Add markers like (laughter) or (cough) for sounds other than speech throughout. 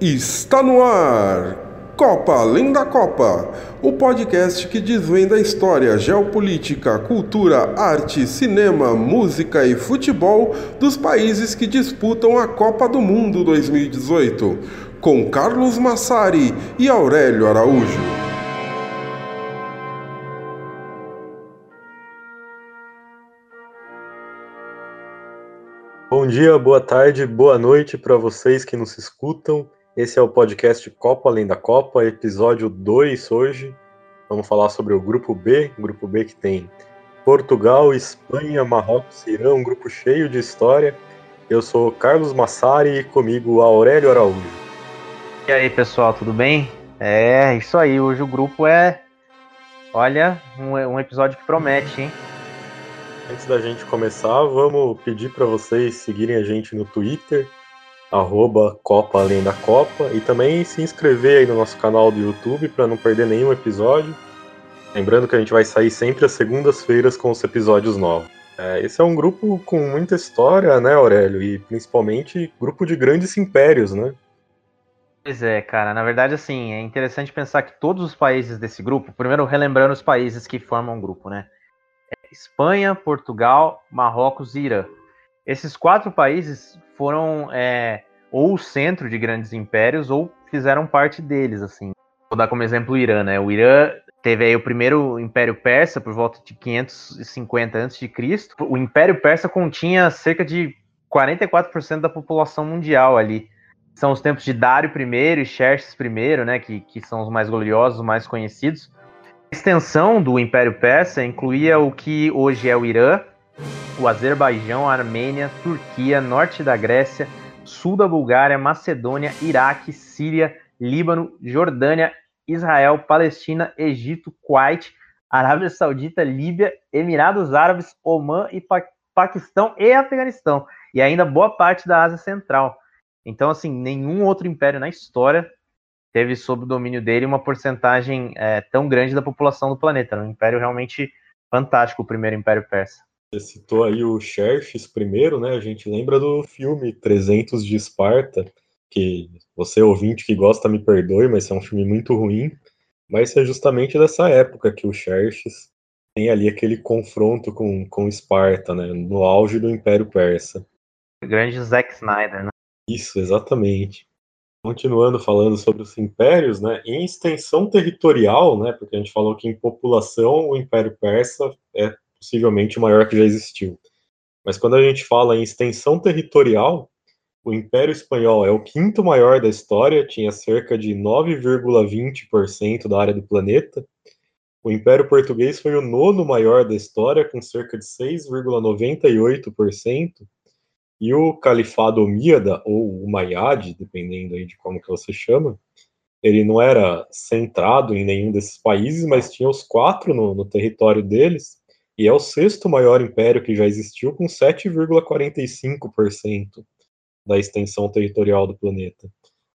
Está no ar! Copa Além da Copa, o podcast que desvenda a história, geopolítica, cultura, arte, cinema, música e futebol dos países que disputam a Copa do Mundo 2018, com Carlos Massari e Aurélio Araújo. Bom dia, boa tarde, boa noite para vocês que nos escutam. Esse é o podcast Copa Além da Copa, episódio 2 hoje. Vamos falar sobre o grupo B, grupo B que tem Portugal, Espanha, Marrocos, Irã, um grupo cheio de história. Eu sou Carlos Massari e comigo Aurélio Araújo. E aí, pessoal, tudo bem? É, isso aí, hoje o grupo é, olha, um, um episódio que promete, hein? Antes da gente começar, vamos pedir para vocês seguirem a gente no Twitter, arroba Copa Além da Copa, e também se inscrever aí no nosso canal do YouTube para não perder nenhum episódio. Lembrando que a gente vai sair sempre às segundas-feiras com os episódios novos. É, esse é um grupo com muita história, né, Aurélio? E principalmente grupo de grandes impérios, né? Pois é, cara. Na verdade, assim, é interessante pensar que todos os países desse grupo, primeiro relembrando os países que formam o grupo, né? É Espanha, Portugal, Marrocos e Irã. Esses quatro países foram é, ou o centro de grandes impérios ou fizeram parte deles, assim. Vou dar como exemplo o Irã, né? O Irã teve aí o primeiro Império Persa por volta de 550 a.C. O Império Persa continha cerca de 44% da população mundial ali. São os tempos de Dário I e Xerxes I, né, que, que são os mais gloriosos, os mais conhecidos. A extensão do Império Persa incluía o que hoje é o Irã, o Azerbaijão, Armênia, Turquia, norte da Grécia, sul da Bulgária, Macedônia, Iraque, Síria, Líbano, Jordânia, Israel, Palestina, Egito, Kuwait, Arábia Saudita, Líbia, Emirados Árabes, Omã e pa Paquistão e Afeganistão, e ainda boa parte da Ásia Central. Então, assim, nenhum outro império na história teve sob o domínio dele uma porcentagem é, tão grande da população do planeta. Um império realmente fantástico, o primeiro Império Persa. Você citou aí o Xerxes primeiro, né? A gente lembra do filme 300 de Esparta, que você ouvinte que gosta me perdoe, mas é um filme muito ruim. Mas é justamente dessa época que o Xerxes tem ali aquele confronto com, com Esparta, né? No auge do Império Persa. O grande Zack Snyder, né? Isso, exatamente. Continuando falando sobre os impérios, né? Em extensão territorial, né? Porque a gente falou que em população o Império Persa é possivelmente o maior que já existiu. Mas quando a gente fala em extensão territorial, o Império Espanhol é o quinto maior da história, tinha cerca de 9,20% da área do planeta. O Império Português foi o nono maior da história, com cerca de 6,98%. E o Califado Omíada, ou Umayyad, dependendo aí de como que você chama, ele não era centrado em nenhum desses países, mas tinha os quatro no, no território deles, e é o sexto maior império que já existiu, com 7,45% da extensão territorial do planeta.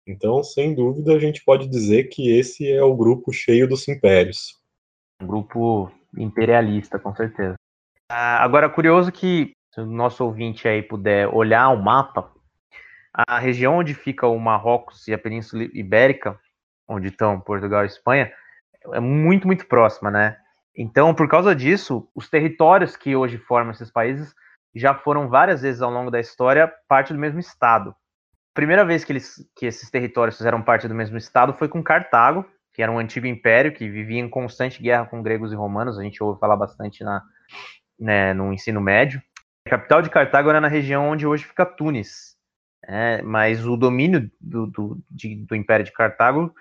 Então, sem dúvida, a gente pode dizer que esse é o grupo cheio dos impérios. Um grupo imperialista, com certeza. Ah, agora, curioso que, se o nosso ouvinte aí puder olhar o mapa, a região onde fica o Marrocos e a Península Ibérica, onde estão Portugal e Espanha, é muito, muito próxima, né? Então, por causa disso, os territórios que hoje formam esses países já foram várias vezes ao longo da história parte do mesmo estado. Primeira vez que, eles, que esses territórios fizeram parte do mesmo estado foi com Cartago, que era um antigo império que vivia em constante guerra com gregos e romanos. A gente ouve falar bastante na, né, no ensino médio. A capital de Cartago era na região onde hoje fica Tunis. É, mas o domínio do, do, de, do Império de Cartago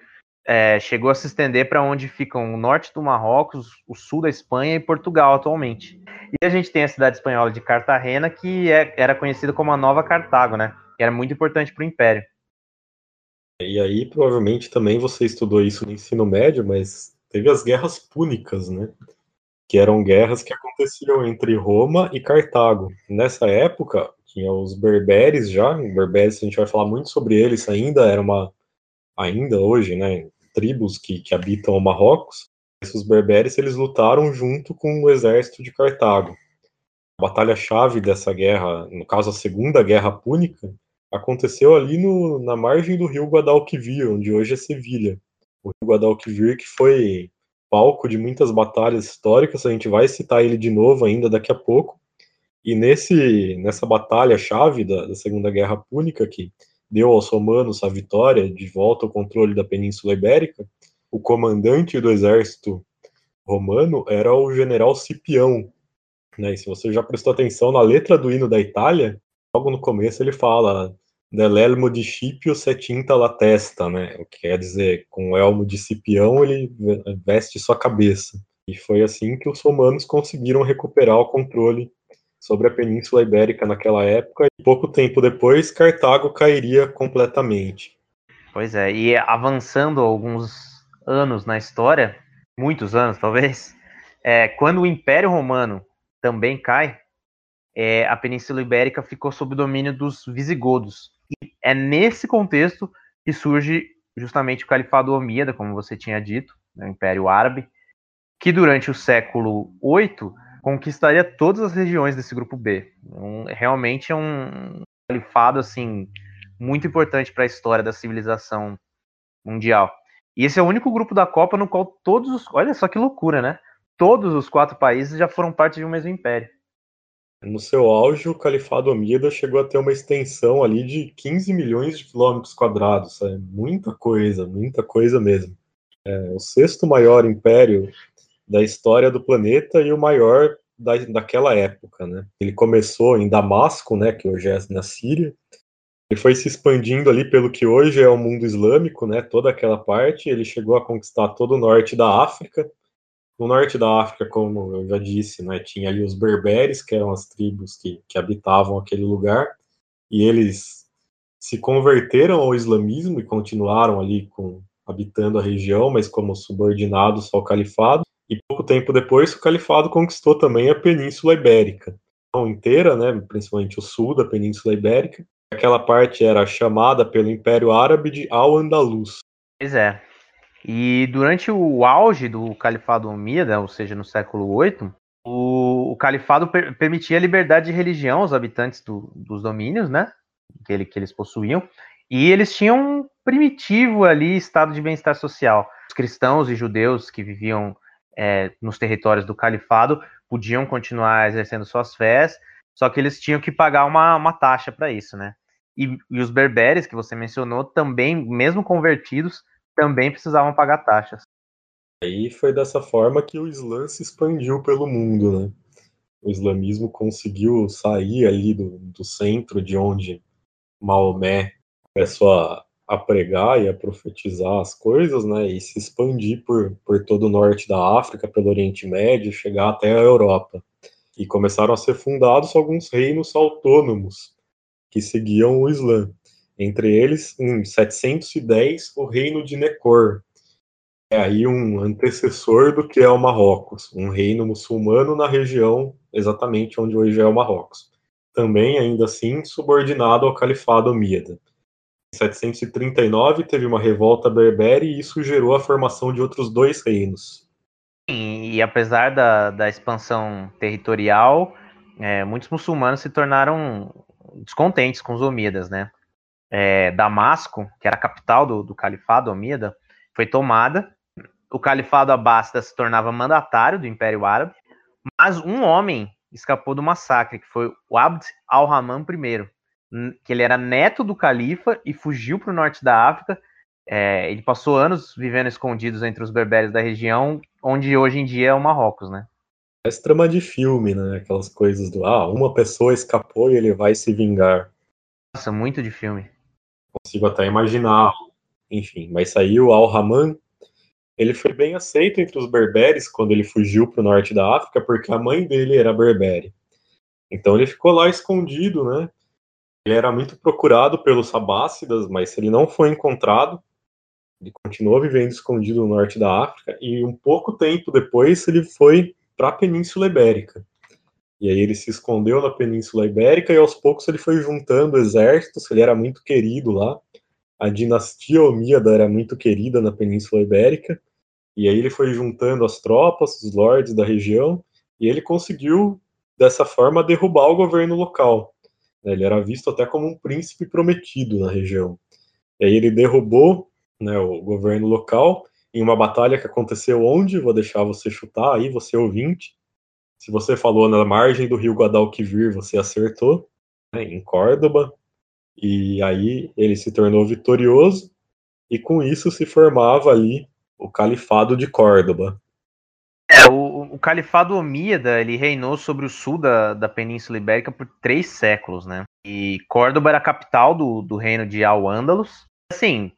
é, chegou a se estender para onde ficam o norte do Marrocos, o sul da Espanha e Portugal atualmente. E a gente tem a cidade espanhola de Cartagena, que é, era conhecida como a Nova Cartago, né? Que era muito importante para o Império. E aí, provavelmente, também você estudou isso no ensino médio, mas teve as guerras púnicas, né? Que eram guerras que aconteciam entre Roma e Cartago. Nessa época, tinha os berberes já, berberes, a gente vai falar muito sobre eles ainda, era uma ainda hoje, né, tribos que, que habitam o Marrocos, os berberes eles lutaram junto com o exército de Cartago. A batalha-chave dessa guerra, no caso a Segunda Guerra Púnica, aconteceu ali no, na margem do rio Guadalquivir, onde hoje é Sevilha. O rio Guadalquivir que foi palco de muitas batalhas históricas, a gente vai citar ele de novo ainda daqui a pouco. E nesse, nessa batalha-chave da, da, Segunda Guerra Púnica, que deu aos romanos a vitória de volta ao controle da Península Ibérica, o comandante do exército romano era o general Cipião. Né? E se você já prestou atenção na letra do hino da Itália, logo no começo ele fala Dell'elmo di Scipio se tinta la testa, né? O que quer dizer, com o elmo de Cipião ele veste sua cabeça. E foi assim que os romanos conseguiram recuperar o controle sobre a Península Ibérica naquela época, e pouco tempo depois Cartago cairia completamente. Pois é, e avançando alguns anos na história, muitos anos talvez, é, quando o Império Romano também cai, é, a Península Ibérica ficou sob o domínio dos visigodos. E é nesse contexto que surge justamente o Califado Omíada, como você tinha dito, né, o Império Árabe, que durante o século VIII conquistaria todas as regiões desse grupo B. Um, realmente é um califado assim muito importante para a história da civilização mundial. E esse é o único grupo da Copa no qual todos os, olha só que loucura, né? Todos os quatro países já foram parte de um mesmo império. No seu auge, o Califado Omíada chegou a ter uma extensão ali de 15 milhões de quilômetros quadrados. É muita coisa, muita coisa mesmo. É o sexto maior império da história do planeta e o maior da, daquela época, né? Ele começou em Damasco, né, que hoje é na Síria, ele foi se expandindo ali pelo que hoje é o mundo islâmico, né, toda aquela parte, ele chegou a conquistar todo o norte da África. No norte da África, como eu já disse, né, tinha ali os berberes, que eram as tribos que, que habitavam aquele lugar, e eles se converteram ao islamismo e continuaram ali com, habitando a região, mas como subordinados ao califado. E pouco tempo depois, o califado conquistou também a Península Ibérica, inteira, né, principalmente o sul da Península Ibérica. Aquela parte era chamada pelo Império Árabe de Al-Andalus. Pois é. E durante o auge do Califado Omida, ou seja, no século VIII, o, o califado per permitia a liberdade de religião aos habitantes do, dos domínios, né, que, ele, que eles possuíam, e eles tinham um primitivo ali estado de bem-estar social. Os cristãos e judeus que viviam é, nos territórios do califado podiam continuar exercendo suas fés, só que eles tinham que pagar uma, uma taxa para isso, né? E, e, os berberes que você mencionou também, mesmo convertidos, também precisavam pagar taxas. Aí foi dessa forma que o Islã se expandiu pelo mundo, né? O islamismo conseguiu sair ali do, do centro de onde Maomé a, a pregar e a profetizar as coisas, né, e se expandir por, por todo o norte da África, pelo Oriente Médio, chegar até a Europa. E começaram a ser fundados alguns reinos autônomos que seguiam o Islã. Entre eles, em 710, o reino de Necor. É aí um antecessor do que é o Marrocos, um reino muçulmano na região exatamente onde hoje é o Marrocos. Também, ainda assim, subordinado ao califado Omíada. 739 teve uma revolta berbere e isso gerou a formação de outros dois reinos. E, e apesar da, da expansão territorial, é, muitos muçulmanos se tornaram descontentes com os Omíadas, né? É, Damasco, que era a capital do, do califado Omíada, foi tomada. O califado Abássida se tornava mandatário do Império Árabe, mas um homem escapou do massacre, que foi o Abd al-Rahman I, que ele era neto do califa e fugiu para o norte da África. É, ele passou anos vivendo escondidos entre os berberes da região, onde hoje em dia é o Marrocos, né? É trama de filme, né? Aquelas coisas do ah, uma pessoa escapou e ele vai se vingar. Nossa, muito de filme. Consigo até imaginar. Enfim, mas saiu Al-Rahman. Ele foi bem aceito entre os berberes quando ele fugiu para o norte da África, porque a mãe dele era berbere. Então ele ficou lá escondido, né? Ele era muito procurado pelos Abássidas, mas ele não foi encontrado. Ele continuou vivendo escondido no norte da África e um pouco tempo depois ele foi para a Península Ibérica. E aí ele se escondeu na Península Ibérica e aos poucos ele foi juntando exércitos, ele era muito querido lá. A dinastia Omíada era muito querida na Península Ibérica. E aí ele foi juntando as tropas, os lords da região, e ele conseguiu dessa forma derrubar o governo local. Né? Ele era visto até como um príncipe prometido na região. E aí ele derrubou né, o governo local em uma batalha que aconteceu onde? Vou deixar você chutar aí, você ouvinte. Se você falou na margem do rio Guadalquivir, você acertou, né, em Córdoba. E aí ele se tornou vitorioso e com isso se formava ali o Califado de Córdoba. É, o, o Califado Omíada, ele reinou sobre o sul da, da Península Ibérica por três séculos, né? E Córdoba era a capital do, do reino de Al-Ândalus. Assim,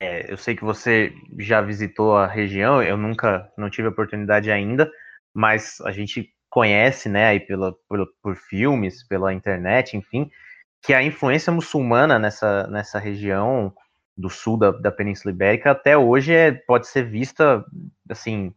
é, eu sei que você já visitou a região, eu nunca, não tive a oportunidade ainda, mas a gente conhece, né, aí pela, por, por filmes, pela internet, enfim, que a influência muçulmana nessa, nessa região do sul da, da Península Ibérica até hoje é, pode ser vista, assim,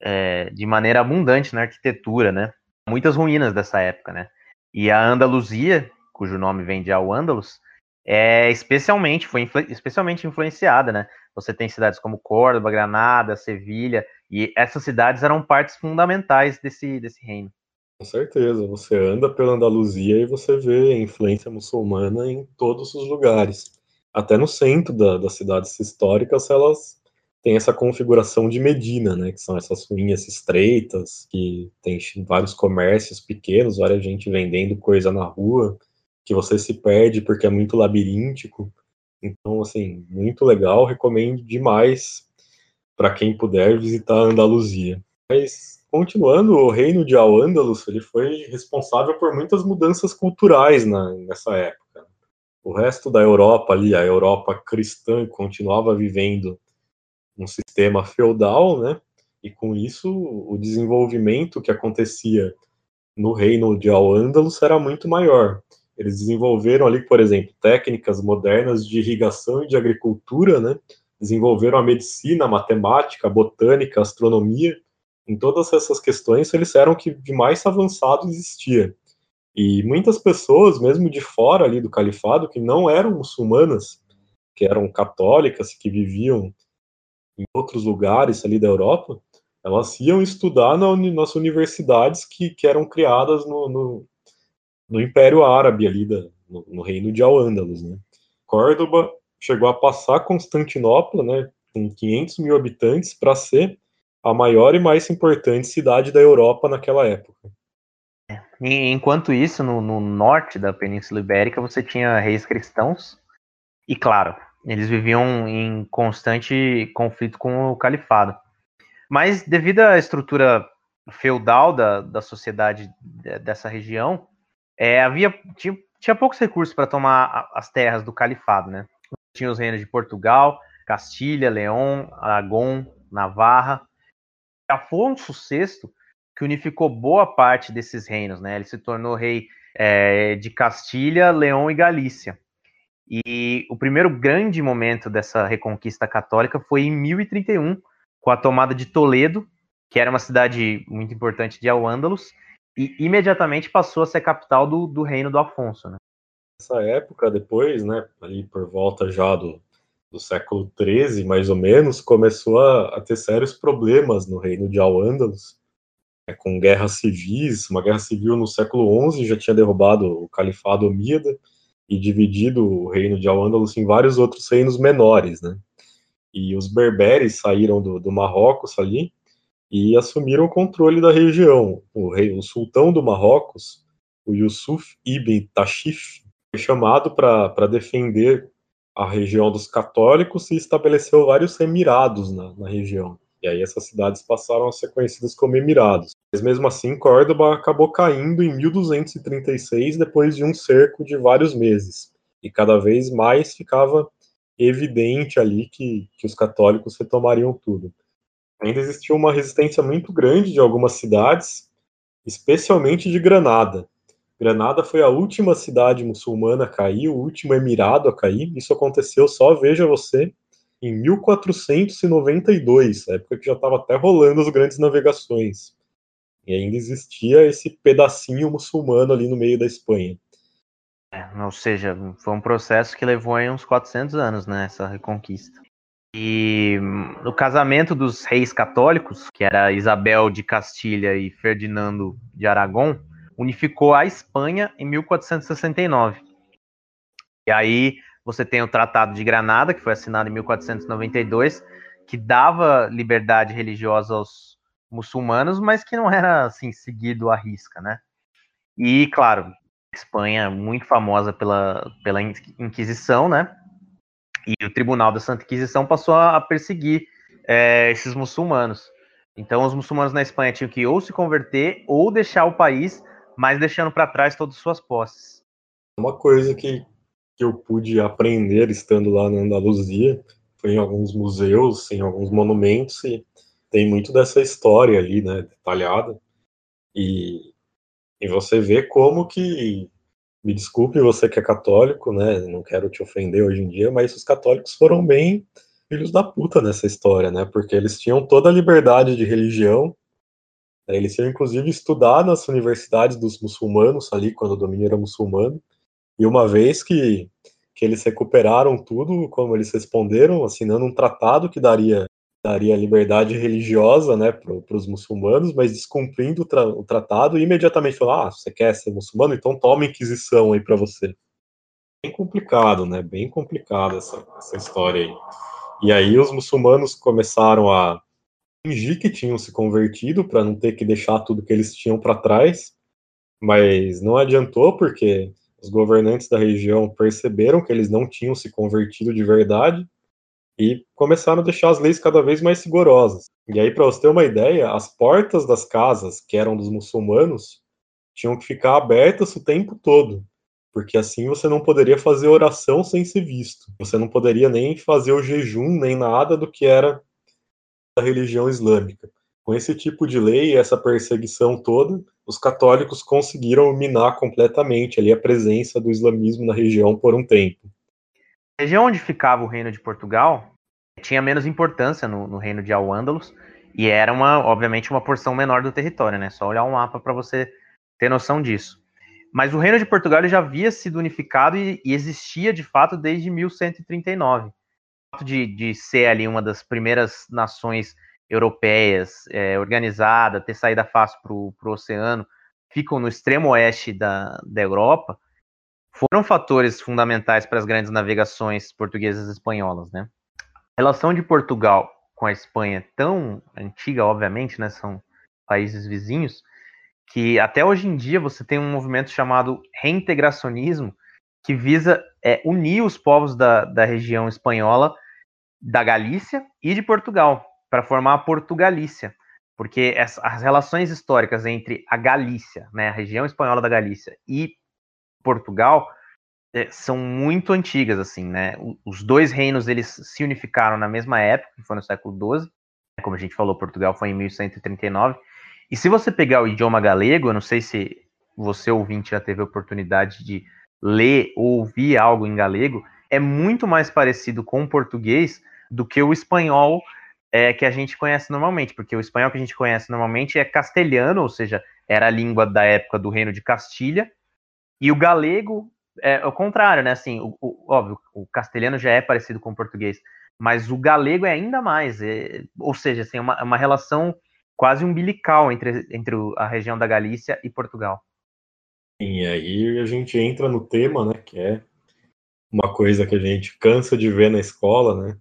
é, de maneira abundante na arquitetura, né? Muitas ruínas dessa época, né? E a Andaluzia, cujo nome vem de Al-Andalus, é especialmente, foi influ especialmente influenciada, né? Você tem cidades como Córdoba, Granada, Sevilha, e essas cidades eram partes fundamentais desse, desse reino. Com certeza, você anda pela Andaluzia e você vê a influência muçulmana em todos os lugares. Até no centro da, das cidades históricas, elas tem essa configuração de Medina, né, que são essas ruínas estreitas, que tem vários comércios pequenos, várias gente vendendo coisa na rua, que você se perde porque é muito labiríntico. Então, assim, muito legal, recomendo demais para quem puder visitar a Andaluzia. Mas, continuando, o reino de Al-Ándalus, ele foi responsável por muitas mudanças culturais na, nessa época. O resto da Europa ali, a Europa cristã, continuava vivendo um sistema feudal, né? E com isso o desenvolvimento que acontecia no reino de Al-Ándalus era muito maior. Eles desenvolveram ali, por exemplo, técnicas modernas de irrigação e de agricultura, né? Desenvolveram a medicina, a matemática, a botânica, a astronomia. Em todas essas questões, eles eram que de mais avançado existia. E muitas pessoas, mesmo de fora ali do califado, que não eram muçulmanas, que eram católicas, que viviam em outros lugares ali da Europa, elas iam estudar na, nas universidades que, que eram criadas no, no, no Império Árabe ali, da, no, no reino de Al-Ândalus, né. Córdoba chegou a passar Constantinopla, né, com 500 mil habitantes, para ser a maior e mais importante cidade da Europa naquela época. É, enquanto isso, no, no, norte da Península Ibérica, você tinha reis cristãos, e claro, eles viviam em constante conflito com o califado. Mas devido à estrutura feudal da, da sociedade dessa região, é, havia tinha, tinha poucos recursos para tomar as terras do califado, né? Tinha os reinos de Portugal, Castilha, León, Aragão, Navarra. Afonso VI que unificou boa parte desses reinos, né? Ele se tornou rei é, de Castilha, Leão e Galícia. E o primeiro grande momento dessa reconquista católica foi em 1031, com a tomada de Toledo, que era uma cidade muito importante de Al-Ândalus, e imediatamente passou a ser capital do, do reino do Afonso. Né? Nessa época, depois, né, ali por volta já do, do século XIII, mais ou menos, começou a, a ter sérios problemas no reino de Al-Ândalus, né, com guerras civis, uma guerra civil no século XI já tinha derrubado o califado Omíada, e dividido o reino de Al-Ándalus em vários outros reinos menores, né? E os berberes saíram do, do Marrocos ali e assumiram o controle da região. O, rei, o sultão do Marrocos, o Yusuf ibn Tashif, foi chamado para defender a região dos católicos e estabeleceu vários emirados na, na região. E aí essas cidades passaram a ser conhecidas como Emirados. Mas mesmo assim, Córdoba acabou caindo em 1236 depois de um cerco de vários meses. E cada vez mais ficava evidente ali que, que os católicos retomariam tudo. Ainda existiu uma resistência muito grande de algumas cidades, especialmente de Granada. Granada foi a última cidade muçulmana a cair, o último emirado a cair. Isso aconteceu só, veja você, em 1492, época que já estava até rolando as grandes navegações. E ainda existia esse pedacinho muçulmano ali no meio da Espanha. É, ou seja, foi um processo que levou aí uns 400 anos, né, essa reconquista. E no casamento dos reis católicos, que era Isabel de Castilha e Ferdinando de Aragão, unificou a Espanha em 1469. E aí você tem o Tratado de Granada, que foi assinado em 1492, que dava liberdade religiosa aos muçulmanos, mas que não era assim seguido à risca, né? E claro, Espanha muito famosa pela, pela Inquisição, né? E o Tribunal da Santa Inquisição passou a perseguir é, esses muçulmanos. Então, os muçulmanos na Espanha tinham que ou se converter ou deixar o país, mas deixando para trás todas as suas posses. Uma coisa que, que eu pude aprender estando lá na Andaluzia foi em alguns museus, em alguns monumentos, e tem muito dessa história ali, né, detalhada. E, e você vê como que me desculpe você que é católico, né? Não quero te ofender hoje em dia, mas os católicos foram bem filhos da puta nessa história, né? Porque eles tinham toda a liberdade de religião. Né? Eles tinham inclusive estudar nas universidades dos muçulmanos ali quando o domínio era muçulmano. E uma vez que que eles recuperaram tudo, como eles responderam, assinando um tratado que daria daria liberdade religiosa né, para os muçulmanos, mas descumprindo o, tra o tratado, imediatamente falou: ah, você quer ser muçulmano? Então toma Inquisição aí para você. Bem complicado, né? Bem complicada essa, essa história aí. E aí os muçulmanos começaram a fingir que tinham se convertido para não ter que deixar tudo que eles tinham para trás, mas não adiantou porque os governantes da região perceberam que eles não tinham se convertido de verdade e começaram a deixar as leis cada vez mais rigorosas. E aí, para você ter uma ideia, as portas das casas, que eram dos muçulmanos, tinham que ficar abertas o tempo todo, porque assim você não poderia fazer oração sem ser visto. Você não poderia nem fazer o jejum, nem nada do que era da religião islâmica. Com esse tipo de lei e essa perseguição toda, os católicos conseguiram minar completamente ali a presença do islamismo na região por um tempo. A região onde ficava o reino de Portugal tinha menos importância no, no reino de Al-Ândalus e era uma, obviamente, uma porção menor do território, né? Só olhar um mapa para você ter noção disso. Mas o reino de Portugal já havia sido unificado e, e, existia de fato desde 1139. O fato de, de ser ali uma das primeiras nações europeias é, organizada, ter saída fácil para o oceano, ficam no extremo oeste da, da Europa, foram fatores fundamentais para as grandes navegações portuguesas e espanholas, né? A relação de Portugal com a Espanha é tão antiga, obviamente, né? São países vizinhos, que até hoje em dia você tem um movimento chamado reintegracionismo, que visa é, unir os povos da, da região espanhola, da Galícia e de Portugal, para formar a Portugalícia, porque as, as relações históricas entre a Galícia, né, a região espanhola da Galícia, e Portugal é, são muito antigas, assim, né? Os dois reinos eles se unificaram na mesma época, que foi no século XII. Como a gente falou, Portugal foi em 1139. E se você pegar o idioma galego, eu não sei se você ouvinte já teve a oportunidade de ler ou ouvir algo em galego, é muito mais parecido com o português do que o espanhol é, que a gente conhece normalmente, porque o espanhol que a gente conhece normalmente é castelhano, ou seja, era a língua da época do reino de Castilha, e o galego é o contrário, né? Assim, o, o, óbvio, o castelhano já é parecido com o português, mas o galego é ainda mais. É, ou seja, assim, é uma, é uma relação quase umbilical entre, entre a região da Galícia e Portugal. E aí a gente entra no tema, né? Que é uma coisa que a gente cansa de ver na escola, né?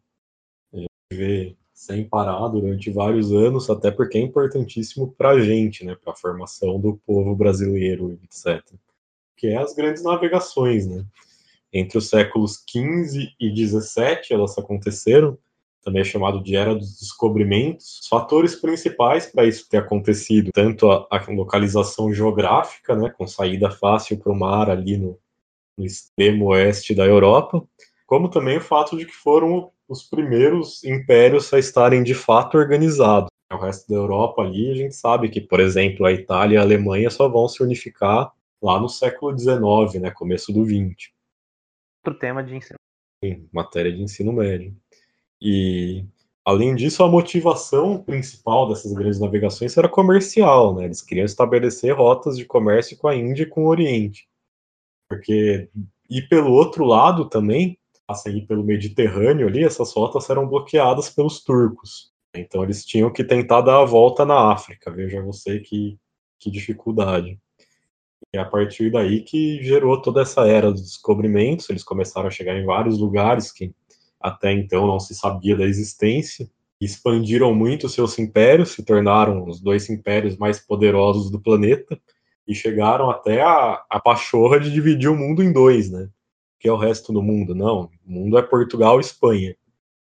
A gente vê sem parar durante vários anos, até porque é importantíssimo para a gente, né? Para a formação do povo brasileiro, etc que é as grandes navegações, né? Entre os séculos XV e XVII elas aconteceram, também é chamado de Era dos Descobrimentos. Os fatores principais para isso ter acontecido, tanto a, a, localização geográfica, né, com saída fácil para o mar ali no, no extremo oeste da Europa, como também o fato de que foram os primeiros impérios a estarem de fato organizados. O resto da Europa ali, a gente sabe que, por exemplo, a Itália e a Alemanha só vão se unificar lá no século XIX, né, começo do XX. Outro tema de ensino. Sim, matéria de ensino médio. E, além disso, a motivação principal dessas grandes navegações era comercial, né? Eles queriam estabelecer rotas de comércio com a Índia e com o Oriente. Porque, e pelo outro lado também, assim, ir pelo Mediterrâneo ali, essas rotas eram bloqueadas pelos turcos. Então eles tinham que tentar dar a volta na África. Veja você que, que dificuldade. E é a partir daí que gerou toda essa era dos descobrimentos, eles começaram a chegar em vários lugares que até então não se sabia da existência, expandiram muito seus impérios, se tornaram os dois impérios mais poderosos do planeta, e chegaram até a, a pachorra de dividir o mundo em dois, né? Que é o resto do mundo. Não, o mundo é Portugal e Espanha.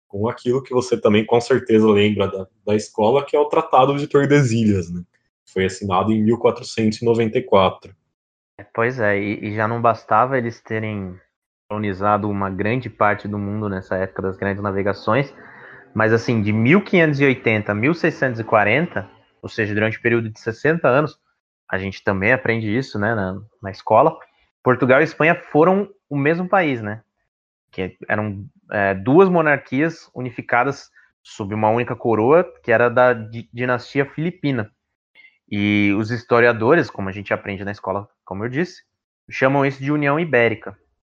Com aquilo que você também com certeza lembra da, da escola, que é o Tratado de Tordesilhas, né? Foi assinado em 1494. Pois é, e, e já não bastava eles terem colonizado uma grande parte do mundo nessa época das grandes navegações, mas assim, de 1580 a 1640, ou seja, durante um período de 60 anos, a gente também aprende isso, né, na, na escola, Portugal e Espanha foram o mesmo país, né? Que eram é, duas monarquias unificadas sob uma única coroa, que era da dinastia filipina. E os historiadores, como a gente aprende na escola, como eu disse, chamam isso de União Ibérica.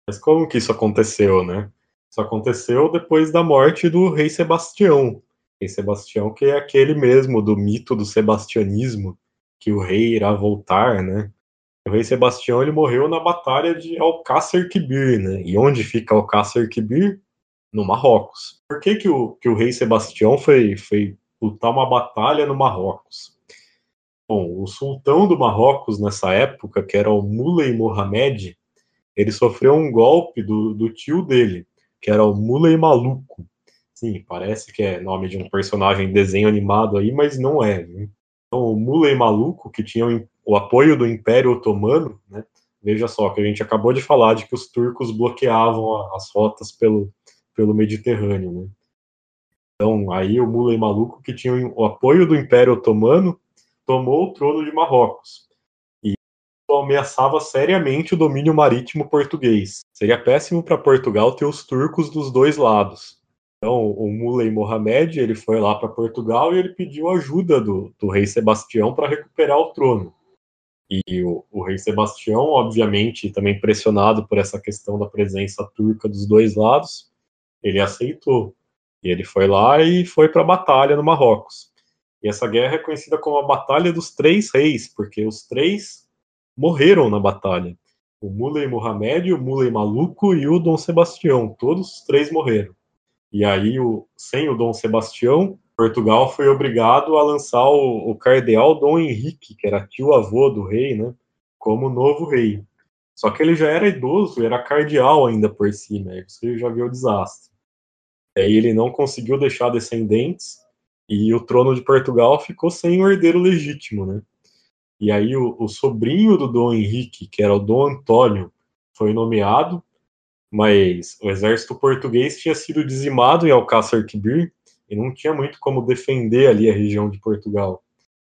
Mas como que isso aconteceu, né? Isso aconteceu depois da morte do rei Sebastião. Rei Sebastião, que é aquele mesmo do mito do sebastianismo, que o rei irá voltar, né? O rei Sebastião ele morreu na batalha de Alcácer Quibir, né? E onde fica Alcácer Quibir? No Marrocos. Por que, que, o, que o rei Sebastião foi, foi lutar uma batalha no Marrocos? Bom, o sultão do Marrocos nessa época, que era o Muley Mohamed, ele sofreu um golpe do, do tio dele, que era o Muley Maluco. Sim, parece que é nome de um personagem de desenho animado aí, mas não é. Né? Então, o Muley Maluco, que tinha o, o apoio do Império Otomano, né? veja só, que a gente acabou de falar de que os turcos bloqueavam as rotas pelo, pelo Mediterrâneo. Né? Então, aí o Muley Maluco, que tinha o apoio do Império Otomano, tomou o trono de Marrocos e ameaçava seriamente o domínio marítimo português. Seria péssimo para Portugal ter os turcos dos dois lados. Então, o Muley Mohamed ele foi lá para Portugal e ele pediu ajuda do, do rei Sebastião para recuperar o trono. E o, o, rei Sebastião, obviamente, também pressionado por essa questão da presença turca dos dois lados, ele aceitou. E ele foi lá e foi para a batalha no Marrocos. E essa guerra é conhecida como a Batalha dos Três Reis, porque os três morreram na batalha. O Muley Mohamed, o Muley Maluco e o Dom Sebastião. Todos os três morreram. E aí, o, sem o Dom Sebastião, Portugal foi obrigado a lançar o, o cardeal Dom Henrique, que era tio-avô do rei, né, como novo rei. Só que ele já era idoso, era cardeal ainda por cima, aí você já viu o desastre. Aí ele não conseguiu deixar descendentes, e o trono de Portugal ficou sem um herdeiro legítimo, né? E aí o, o, sobrinho do Dom Henrique, que era o Dom Antônio, foi nomeado, mas o exército português tinha sido dizimado em Alcácer Quibir e não tinha muito como defender ali a região de Portugal.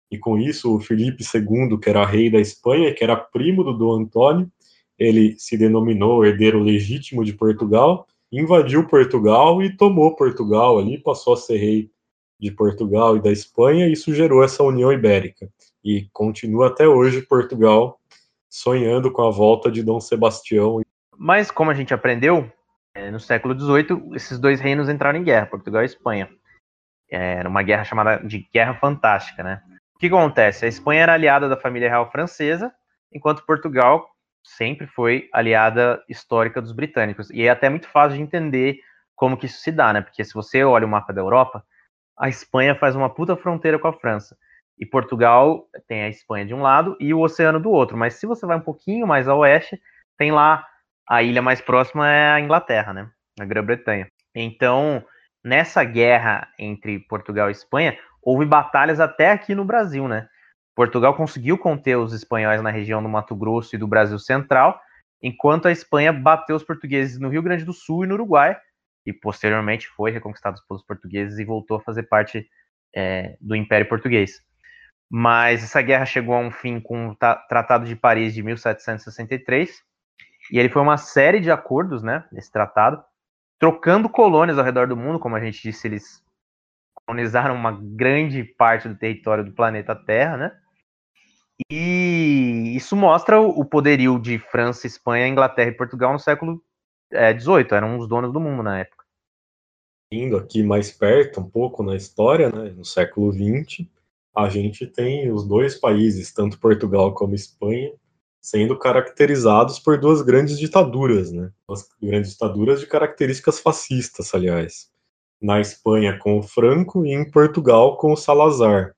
E com isso, o Felipe II, que era rei da Espanha, que era primo do Dom Antônio, ele se denominou herdeiro legítimo de Portugal, invadiu Portugal e tomou Portugal ali, passou a ser rei de Portugal e da Espanha, e isso gerou essa União Ibérica. E continua até hoje Portugal sonhando com a volta de Dom Sebastião. Mas, como a gente aprendeu, no século XVIII, esses dois reinos entraram em guerra, Portugal e Espanha. É, era uma guerra chamada de Guerra Fantástica, né? O que acontece? A Espanha era aliada da família real francesa, enquanto Portugal sempre foi aliada histórica dos britânicos. E é até muito fácil de entender como que isso se dá, né? Porque se você olha o mapa da Europa, a Espanha faz uma puta fronteira com a França. E Portugal tem a Espanha de um lado e o oceano do outro. Mas se você vai um pouquinho mais a oeste, tem lá a ilha mais próxima é a Inglaterra, né? A Grã-Bretanha. Então, nessa guerra entre Portugal e Espanha, houve batalhas até aqui no Brasil, né? Portugal conseguiu conter os espanhóis na região do Mato Grosso e do Brasil Central, enquanto a Espanha bateu os portugueses no Rio Grande do Sul e no Uruguai, e posteriormente foi reconquistado pelos portugueses e voltou a fazer parte é, do Império Português. Mas essa guerra chegou a um fim com o Tratado de Paris de 1763, e ele foi uma série de acordos, né, nesse tratado, trocando colônias ao redor do mundo, como a gente disse, eles colonizaram uma grande parte do território do planeta Terra, né? E isso mostra o poderio de França, Espanha, Inglaterra e Portugal no século XVIII, é, eram os donos do mundo na época indo aqui mais perto, um pouco na história, né, no século XX, a gente tem os dois países, tanto Portugal como Espanha, sendo caracterizados por duas grandes ditaduras, né? Duas grandes ditaduras de características fascistas, aliás. Na Espanha com o Franco e em Portugal com o Salazar.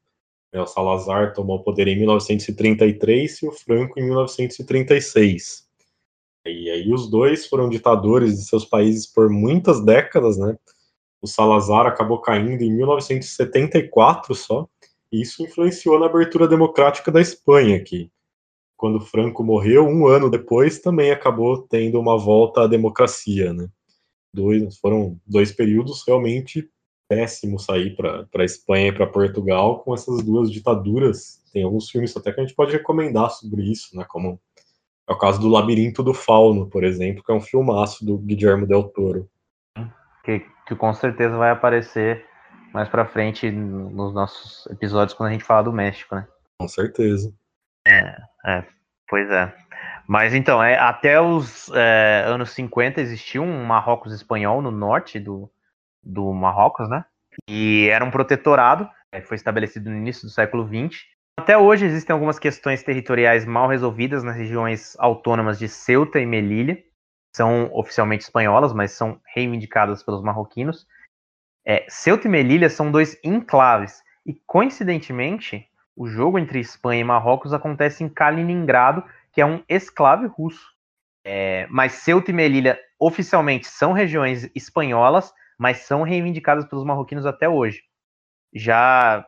É, o Salazar tomou o poder em 1933 e o Franco em 1936. E aí os dois foram ditadores de seus países por muitas décadas, né? O Salazar acabou caindo em 1974 só, e isso influenciou na abertura democrática da Espanha, que quando Franco morreu, um ano depois, também acabou tendo uma volta à democracia, né? Dois, foram dois períodos realmente péssimos aí para a Espanha e para Portugal com essas duas ditaduras. Tem alguns filmes até que a gente pode recomendar sobre isso, né? Como é o caso do Labirinto do Fauno, por exemplo, que é um filmaço do Guillermo del Toro. Que, que com certeza vai aparecer mais para frente nos nossos episódios quando a gente falar do México, né? Com certeza. É, é pois é. Mas então, é, até os é, anos 50 existiu um Marrocos espanhol no norte do, do Marrocos, né? E era um protetorado, é, foi estabelecido no início do século XX. Até hoje existem algumas questões territoriais mal resolvidas nas regiões autônomas de Ceuta e Melilla. São oficialmente espanholas, mas são reivindicadas pelos marroquinos. É, Ceuta e Melilla são dois enclaves. E, coincidentemente, o jogo entre Espanha e Marrocos acontece em Kaliningrado, que é um esclave russo. É, mas Ceuta e Melilla oficialmente são regiões espanholas, mas são reivindicadas pelos marroquinos até hoje. Já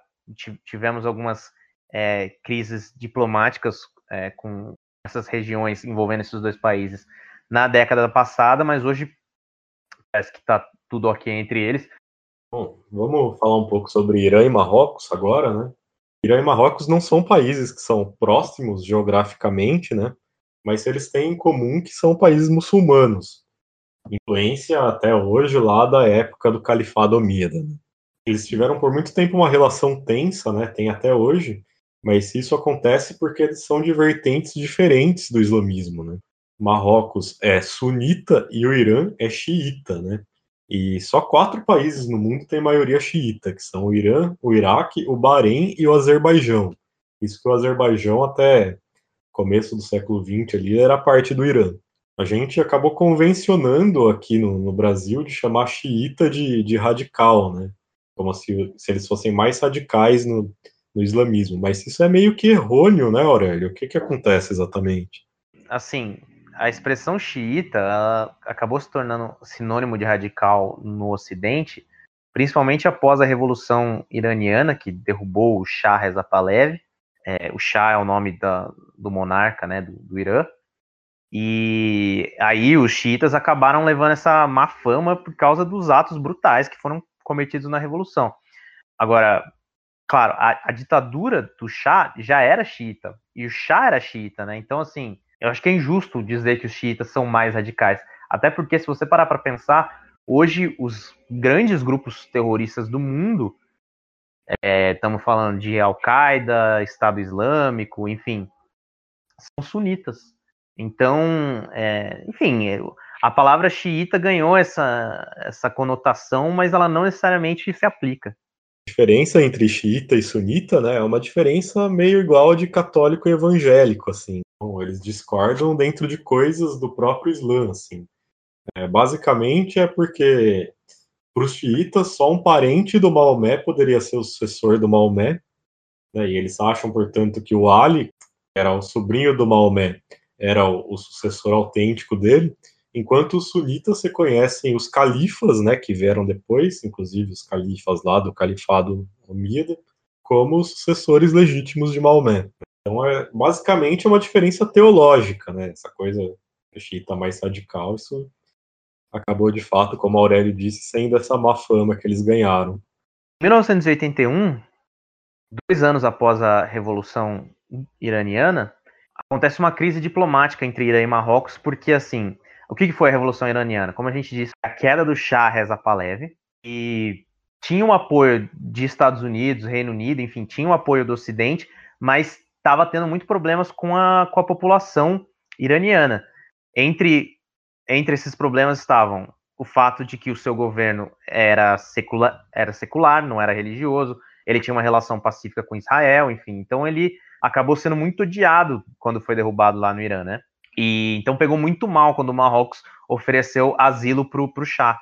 tivemos algumas é, crises diplomáticas é, com essas regiões envolvendo esses dois países na década passada, mas hoje parece que está tudo ok entre eles. Bom, vamos falar um pouco sobre Irã e Marrocos agora, né? Irã e Marrocos não são países que são próximos geograficamente, né? Mas eles têm em comum que são países muçulmanos. Influência até hoje lá da época do Califado Omíada. Né? Eles tiveram por muito tempo uma relação tensa, né? Tem até hoje, mas isso acontece porque eles são de vertentes diferentes do islamismo, né? Marrocos é sunita e o Irã é xiita, né? E só quatro países no mundo têm maioria xiita, que são o Irã, o Iraque, o Bahrein e o Azerbaijão. Isso que o Azerbaijão até começo do século XX ali era parte do Irã. A gente acabou convencionando aqui no, no Brasil de chamar xiita de, de radical, né? Como se, se eles fossem mais radicais no, no islamismo. Mas isso é meio que errôneo, né, Aurélio? O que, que acontece exatamente? Assim, a expressão xiita acabou se tornando sinônimo de radical no Ocidente, principalmente após a Revolução Iraniana, que derrubou o Shah Reza Pahlavi. É, o Shah é o nome da, do monarca né, do, do Irã. E aí os xiitas acabaram levando essa má fama por causa dos atos brutais que foram cometidos na Revolução. Agora, claro, a, a, ditadura do Shah já era xiita, e o Shah era xiita, né? Então, assim, eu acho que é injusto dizer que os xiitas são mais radicais. Até porque, se você parar para pensar, hoje os grandes grupos terroristas do mundo, estamos é, falando de Al-Qaeda, Estado Islâmico, enfim, são sunitas. Então, é, enfim, a palavra xiita ganhou essa, essa conotação, mas ela não necessariamente se aplica diferença entre xiita e sunita, né, é uma diferença meio igual de católico e evangélico, assim. Eles discordam dentro de coisas do próprio Islã, assim. É, basicamente é porque para os xiitas só um parente do Maomé poderia ser o sucessor do Maomé, né, e eles acham, portanto, que o Ali, que era o sobrinho do Maomé, era o, o sucessor autêntico dele, enquanto os sunitas reconhecem os califas, né, que vieram depois, inclusive os califas lá do califado omíada, como os sucessores legítimos de Maomé. Então, é, basicamente, é uma diferença teológica, né, essa coisa xiita mais radical, isso acabou de fato, como Aurélio disse, sendo essa má fama que eles ganharam. Em 1981, dois anos após a Revolução Iraniana, acontece uma crise diplomática entre Irã e Marrocos, porque, assim, o que, foi a Revolução Iraniana? Como a gente disse, a queda do Shah Reza Pahlavi e tinha o apoio de Estados Unidos, Reino Unido, enfim, tinha o apoio do Ocidente, mas estava tendo muito problemas com a, com a população iraniana. Entre, entre esses problemas estavam o fato de que o seu governo era secular, era secular, não era religioso, ele tinha uma relação pacífica com Israel, enfim, então ele acabou sendo muito odiado quando foi derrubado lá no Irã, né? E então pegou muito mal quando o Marrocos ofereceu asilo para o Shah.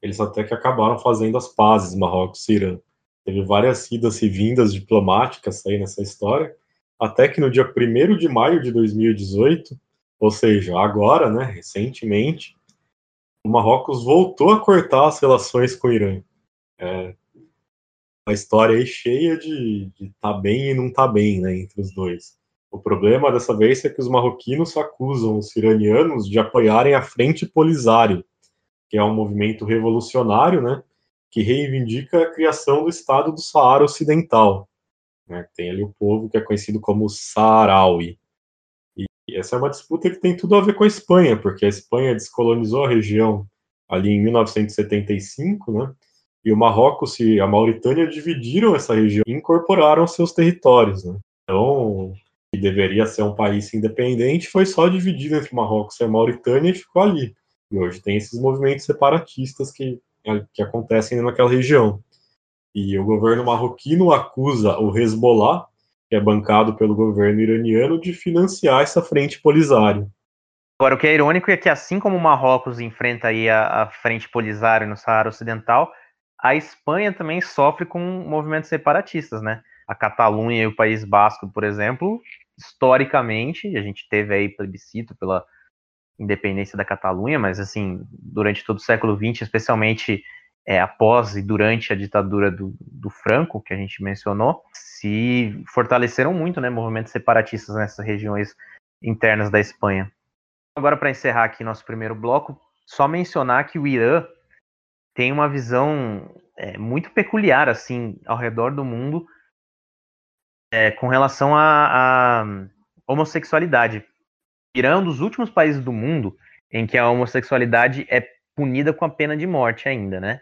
Eles até que acabaram fazendo as pazes, Marrocos e Irã. Teve várias idas e vindas diplomáticas aí nessa história, até que no dia 1 de maio de 2018, ou seja, agora, né, recentemente, o Marrocos voltou a cortar as relações com o Irã. É, a história aí cheia de, de tá bem e não tá bem, né, entre os dois. O problema dessa vez é que os marroquinos acusam os iranianos de apoiarem a Frente Polisário, que é um movimento revolucionário, né, que reivindica a criação do Estado do Saara Ocidental. Né, tem ali o povo que é conhecido como Saharaui. E essa é uma disputa que tem tudo a ver com a Espanha, porque a Espanha descolonizou a região ali em 1975, né, e o Marrocos e a Mauritânia dividiram essa região e incorporaram seus territórios. Né. Então, que deveria ser um país independente, foi só dividido entre Marrocos e a Mauritânia e ficou ali. E hoje tem esses movimentos separatistas que, que acontecem naquela região. E o governo marroquino acusa o Hezbollah, que é bancado pelo governo iraniano, de financiar essa frente polisário. Agora, o que é irônico é que, assim como o Marrocos enfrenta aí a, a frente polisário no Saara Ocidental, a Espanha também sofre com movimentos separatistas, né? A Catalunha e o País Basco, por exemplo, historicamente, a gente teve aí plebiscito pela independência da Catalunha, mas assim, durante todo o século XX, especialmente é, após e durante a ditadura do, do, Franco, que a gente mencionou, se fortaleceram muito, né, movimentos separatistas nessas regiões internas da Espanha. Agora, para encerrar aqui nosso primeiro bloco, só mencionar que o Irã tem uma visão é, muito peculiar, assim, ao redor do mundo é, com relação à homossexualidade. Irã é um dos últimos países do mundo em que a homossexualidade é punida com a pena de morte ainda, né?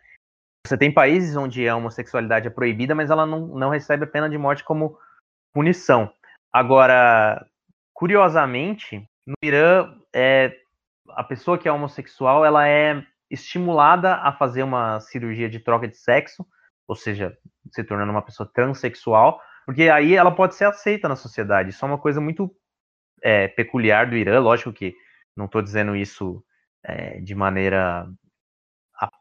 Você tem países onde a homossexualidade é proibida, mas ela não, não recebe a pena de morte como punição. Agora, curiosamente, no Irã, é, a pessoa que é homossexual, ela é estimulada a fazer uma cirurgia de troca de sexo, ou seja, se tornando uma pessoa transexual, porque aí ela pode ser aceita na sociedade. Isso é uma coisa muito é, peculiar do Irã. Lógico que não estou dizendo isso é, de maneira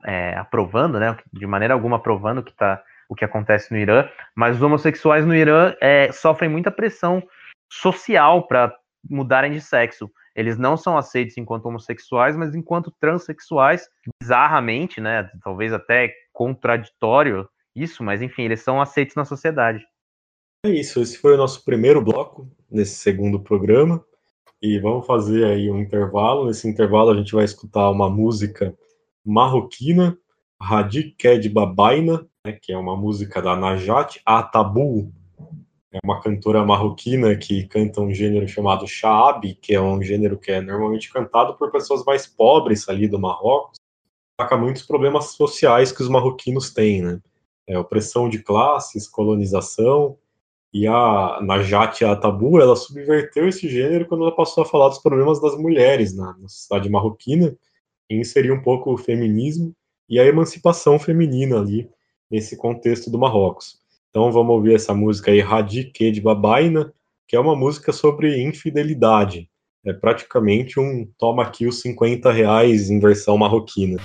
é, aprovando, né? De maneira alguma aprovando que tá, o que acontece no Irã. Mas os homossexuais no Irã é, sofrem muita pressão social para mudarem de sexo. Eles não são aceitos enquanto homossexuais, mas enquanto transexuais, bizarramente, né? Talvez até contraditório isso, mas enfim, eles são aceitos na sociedade. É isso, esse foi o nosso primeiro bloco nesse segundo programa. E vamos fazer aí um intervalo. Nesse intervalo a gente vai escutar uma música marroquina, Hadi Ked Babaina, né, que é uma música da Najat Atabu, é uma cantora marroquina que canta um gênero chamado Shaab, que é um gênero que é normalmente cantado por pessoas mais pobres ali do Marrocos. Saca muitos problemas sociais que os marroquinos têm, né? É, opressão de classes, colonização, e a Najat Atabu, ela subverteu esse gênero quando ela passou a falar dos problemas das mulheres na, na sociedade marroquina inseriu um pouco o feminismo e a emancipação feminina ali nesse contexto do Marrocos. Então vamos ouvir essa música aí, Radique de Babaina, que é uma música sobre infidelidade. É praticamente um toma aqui os 50 reais em versão marroquina.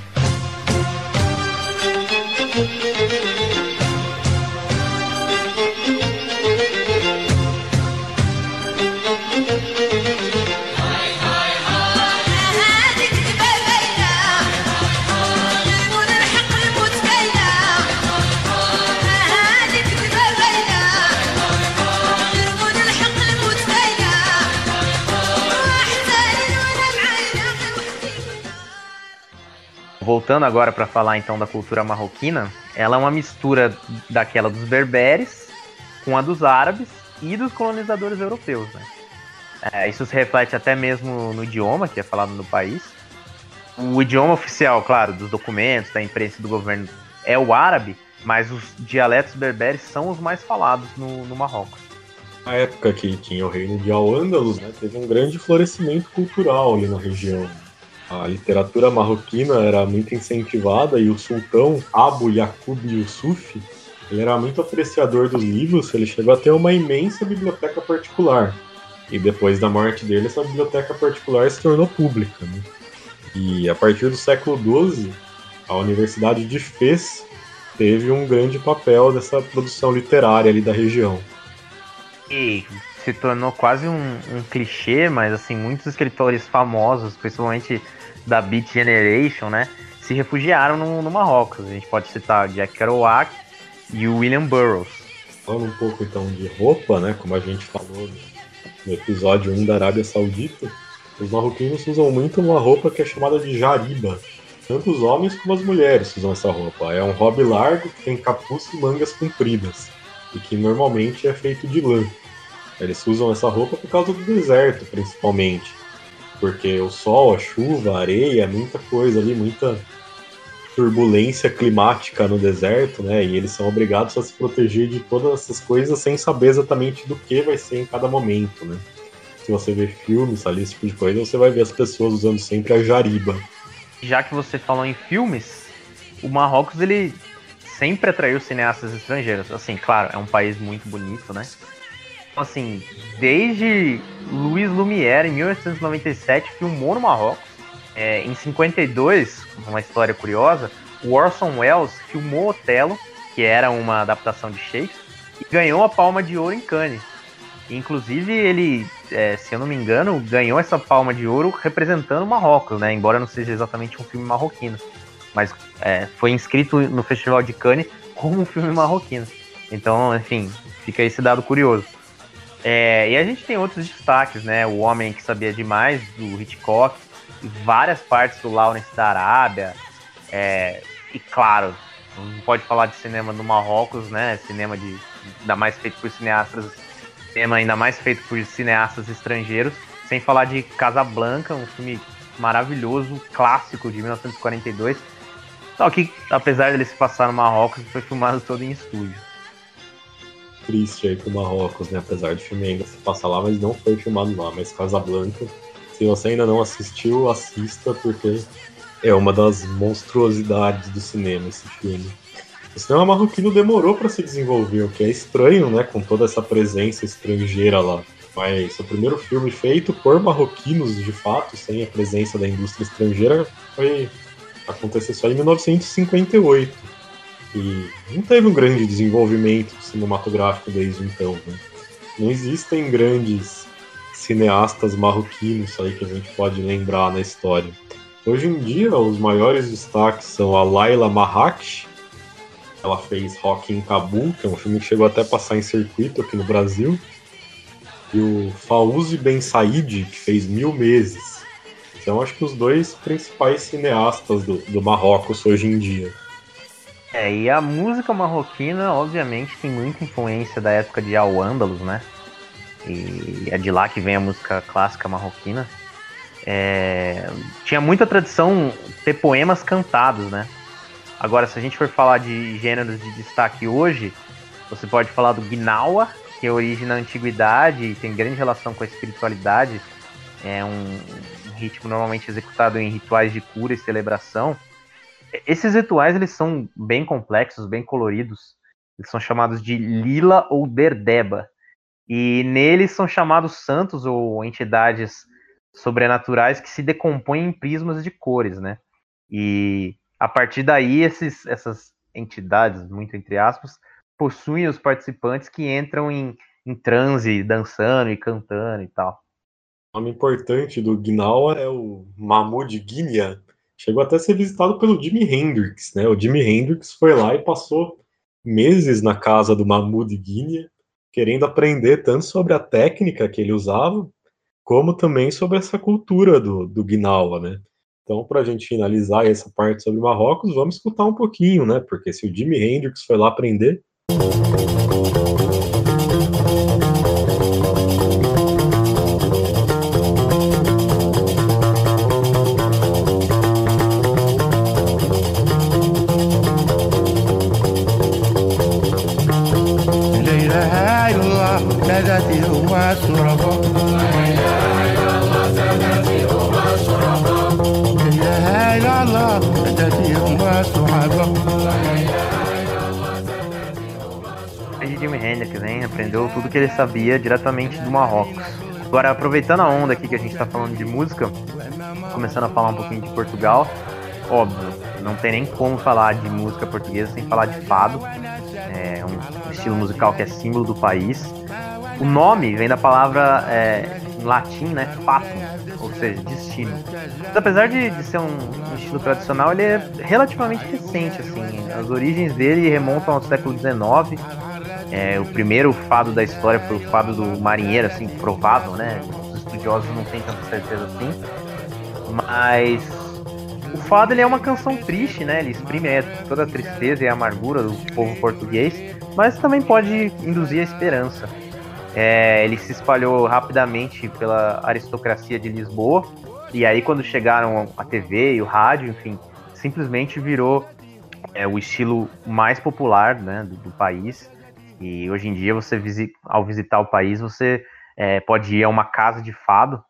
Voltando agora para falar então da cultura marroquina, ela é uma mistura daquela dos berberes com a dos árabes e dos colonizadores europeus. Né? É, isso se reflete até mesmo no idioma que é falado no país. O idioma oficial, claro, dos documentos, da imprensa e do governo é o árabe, mas os dialetos berberes são os mais falados no, no Marrocos. Na época que tinha o reino de Al-Andalus, né, teve um grande florescimento cultural ali na região a literatura marroquina era muito incentivada e o sultão Abu Yaqub Yusuf ele era muito apreciador dos livros, ele chegou a ter uma imensa biblioteca particular. E depois da morte dele, essa biblioteca particular se tornou pública. Né? E a partir do século XII, a Universidade de Fez teve um grande papel nessa produção literária ali da região. E se tornou quase um, um clichê, mas assim, muitos escritores famosos, principalmente da Beat Generation, né, se refugiaram no, no Marrocos. A gente pode citar Jack Kerouac e o William Burroughs. Falando um pouco então de roupa, né, como a gente falou no episódio 1 da Arábia Saudita, os marroquinos usam muito uma roupa que é chamada de jariba. Tanto os homens como as mulheres usam essa roupa. É um hobby largo que tem capuz e mangas compridas, e que normalmente é feito de lã. Eles usam essa roupa por causa do deserto, principalmente. Porque o sol, a chuva, a areia, muita coisa ali, muita turbulência climática no deserto, né? E eles são obrigados a se proteger de todas essas coisas sem saber exatamente do que vai ser em cada momento, né? Se você vê filmes ali, esse tipo de coisa, você vai ver as pessoas usando sempre a jariba. Já que você falou em filmes, o Marrocos ele sempre atraiu cineastas estrangeiros. Assim, claro, é um país muito bonito, né? Assim, desde Luiz Lumière, em 1897, filmou no Marrocos é, em 52, uma história curiosa, o Orson Welles filmou Otelo, que era uma adaptação de Shakespeare, e ganhou a Palma de Ouro em Cannes. Inclusive, ele, é, se eu não me engano, ganhou essa Palma de Ouro representando Marrocos, né? Embora não seja exatamente um filme marroquino. Mas é, foi inscrito no Festival de Cannes como um filme marroquino. Então, enfim, fica esse dado curioso. É, e a gente tem outros destaques, né? O Homem que Sabia Demais, do Hitchcock, várias partes do Lawrence da Arábia. É, e claro, não pode falar de cinema do Marrocos, né? Cinema de ainda mais feito por cineastas, cinema ainda mais feito por cineastas estrangeiros, sem falar de Casablanca, um filme maravilhoso, clássico de 1942. Só que, apesar dele se passar no Marrocos, foi filmado todo em estúdio. Triste aí pro Marrocos, né? Apesar de filme ainda se passar lá, mas não foi filmado lá. Mas Casablanca se você ainda não assistiu, assista, porque é uma das monstruosidades do cinema esse filme. O cinema marroquino demorou para se desenvolver, o que é estranho, né, com toda essa presença estrangeira lá. Mas o primeiro filme feito por marroquinos, de fato, sem a presença da indústria estrangeira, foi acontecer só em 1958. E não teve um grande desenvolvimento cinematográfico desde então. Né? Não existem grandes cineastas marroquinos aí que a gente pode lembrar na história. Hoje em dia, os maiores destaques são a Laila Marrak, ela fez Rock em Cabul, que é um filme que chegou até a passar em circuito aqui no Brasil, e o Fauzi Ben Said, que fez Mil Meses. Então, acho que os dois principais cineastas do, do Marrocos hoje em dia. É, e a música marroquina, obviamente, tem muita influência da época de Al-Ândalus, né? e é de lá que vem a música clássica marroquina. É, tinha muita tradição ter poemas cantados, né? Agora, se a gente for falar de gêneros de destaque hoje, você pode falar do Gnawa, que é origem na antiguidade e tem grande relação com a espiritualidade. É um ritmo normalmente executado em rituais de cura e celebração. Esses rituais eles são bem complexos, bem coloridos. Eles são chamados de lila ou derdeba. E neles são chamados santos ou entidades sobrenaturais que se decompõem em prismas de cores, né? E a partir daí esses, essas entidades, muito entre aspas, possuem os participantes que entram em, em transe, dançando e cantando e tal. O nome importante do Gnawa é o Mahmoud Guinea. Chegou até a ser visitado pelo Jimi Hendrix, né? O Jimi Hendrix foi lá e passou meses na casa do Mahmoud Guinea querendo aprender tanto sobre a técnica que ele usava, como também sobre essa cultura do, do Gnawa, né? Então, para a gente finalizar essa parte sobre Marrocos, vamos escutar um pouquinho, né? Porque se o Jimi Hendrix foi lá aprender. Sabia diretamente do Marrocos. Agora, aproveitando a onda aqui que a gente está falando de música, começando a falar um pouquinho de Portugal, óbvio, não tem nem como falar de música portuguesa sem falar de fado. É um estilo musical que é símbolo do país. O nome vem da palavra é, em latim, né? Fatum, ou seja, destino. Mas apesar de, de ser um, estilo tradicional, ele é relativamente recente, assim. As origens dele remontam ao século XIX. É, o primeiro fado da história foi o fado do marinheiro, assim, provável, né? Os estudiosos não têm tanta certeza assim. Mas o fado ele é uma canção triste, né? Ele exprime é, toda a tristeza e a amargura do povo português, mas também pode induzir a esperança. É, ele se espalhou rapidamente pela aristocracia de Lisboa, e aí quando chegaram a TV e o rádio, enfim, simplesmente virou é, o estilo mais popular né, do, do, país. E hoje em dia, você ao visitar o país, você é, pode ir a uma casa de fado,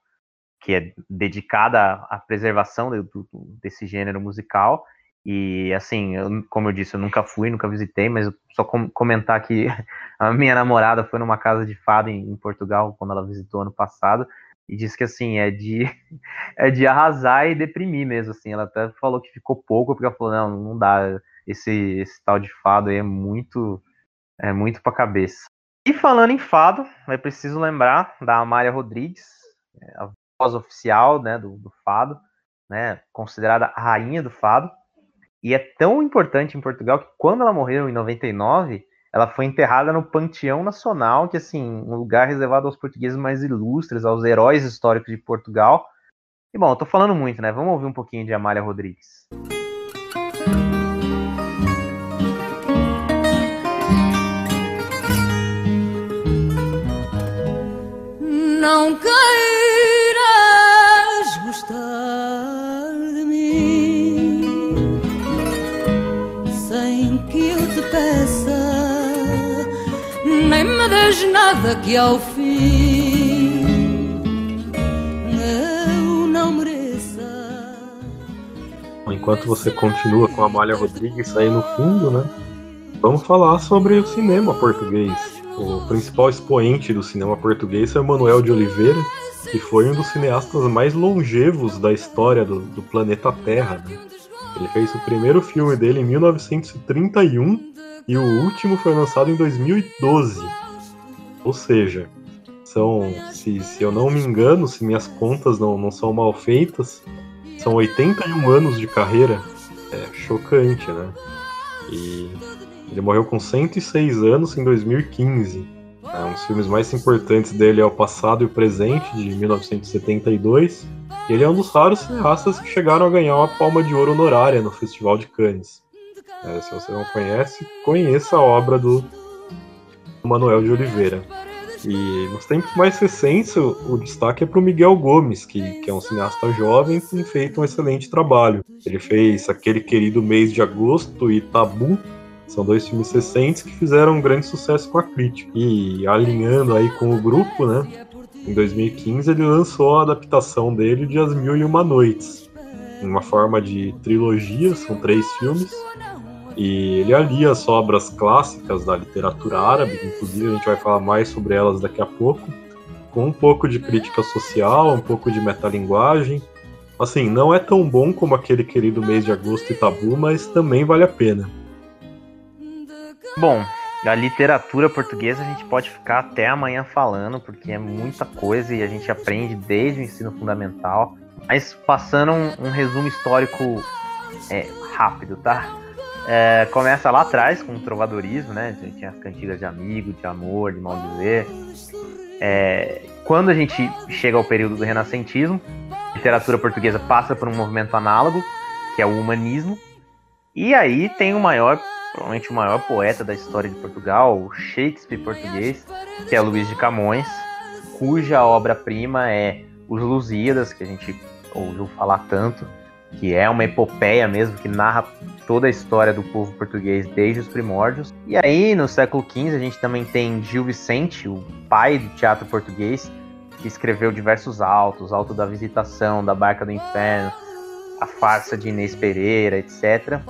que é dedicada à preservação do, desse gênero musical. E assim, eu, como eu disse, eu nunca fui, nunca visitei, mas só com, comentar que (laughs) a minha namorada foi numa casa de fado em, em, Portugal quando ela visitou ano passado e disse que assim é de (laughs) é de arrasar e deprimir mesmo assim. Ela até falou que ficou pouco porque ela falou não, não dá esse esse tal de fado aí é muito é muito para cabeça. E falando em fado, é preciso lembrar da Amália Rodrigues, é, a voz oficial né, do, do fado, né, considerada a rainha do fado. E é tão importante em Portugal que quando ela morreu em 99, ela foi enterrada no Panteão Nacional, que assim, um lugar reservado aos portugueses mais ilustres, aos heróis históricos de Portugal. E bom, eu tô falando muito, né? Vamos ouvir um pouquinho de Amália Rodrigues. Não cai me des nada que ao fim eu não mereça. Enquanto você continua com a Malha Rodrigues aí no fundo, né? Vamos falar sobre o cinema português. O principal expoente do cinema português é Manuel de Oliveira, que foi um dos cineastas mais longevos da história do, do planeta Terra. Né? Ele fez o primeiro filme dele em 1931 e o último foi lançado em 2012. Ou seja, são, se, se eu não me engano, se minhas contas não, não são mal feitas, são 81 anos de carreira. É chocante, né? E ele morreu com 106 anos em 2015. É, um dos filmes mais importantes dele é O Passado e o Presente, de 1972. E ele é um dos raros cineastas que chegaram a ganhar uma palma de ouro honorária no Festival de Cannes. É, se você não conhece, conheça a obra do Manuel de Oliveira. E nos tempos mais recentes, o, destaque é para o Miguel Gomes, que, que, é um cineasta jovem que tem feito um excelente trabalho. Ele fez Aquele Querido Mês de Agosto e Tabu, são dois filmes recentes que fizeram um grande sucesso com a crítica. E alinhando aí com o grupo, né? Em 2015 ele lançou a adaptação dele de As Mil e Uma Noites, uma forma de trilogia, são três filmes, e ele alia as obras clássicas da literatura árabe, inclusive a gente vai falar mais sobre elas daqui a pouco, com um pouco de crítica social, um pouco de metalinguagem. Assim, não é tão bom como aquele querido mês de agosto e tabu, mas também vale a pena. Bom, a literatura portuguesa a gente pode ficar até amanhã falando, porque é muita coisa e a gente aprende desde o ensino fundamental. Mas passando um, um resumo histórico é, rápido, tá? É, começa lá atrás com o trovadorismo, né? A gente tinha as cantigas de amigo, de amor, de mal dizer. É, quando a gente chega ao período do renascentismo, a literatura portuguesa passa por um movimento análogo, que é o humanismo. E aí tem o maior, provavelmente o maior poeta da história de Portugal, o Shakespeare português, que é Luís de Camões, cuja obra-prima é Os Lusíadas, que a gente ouviu falar tanto que é uma epopeia mesmo, que narra toda a história do povo português desde os primórdios. E aí, no século XV, a gente também tem Gil Vicente, o pai do teatro português, que escreveu diversos autos, Alto da Visitação, da Barca do Inferno, a farsa de Inês Pereira, etc.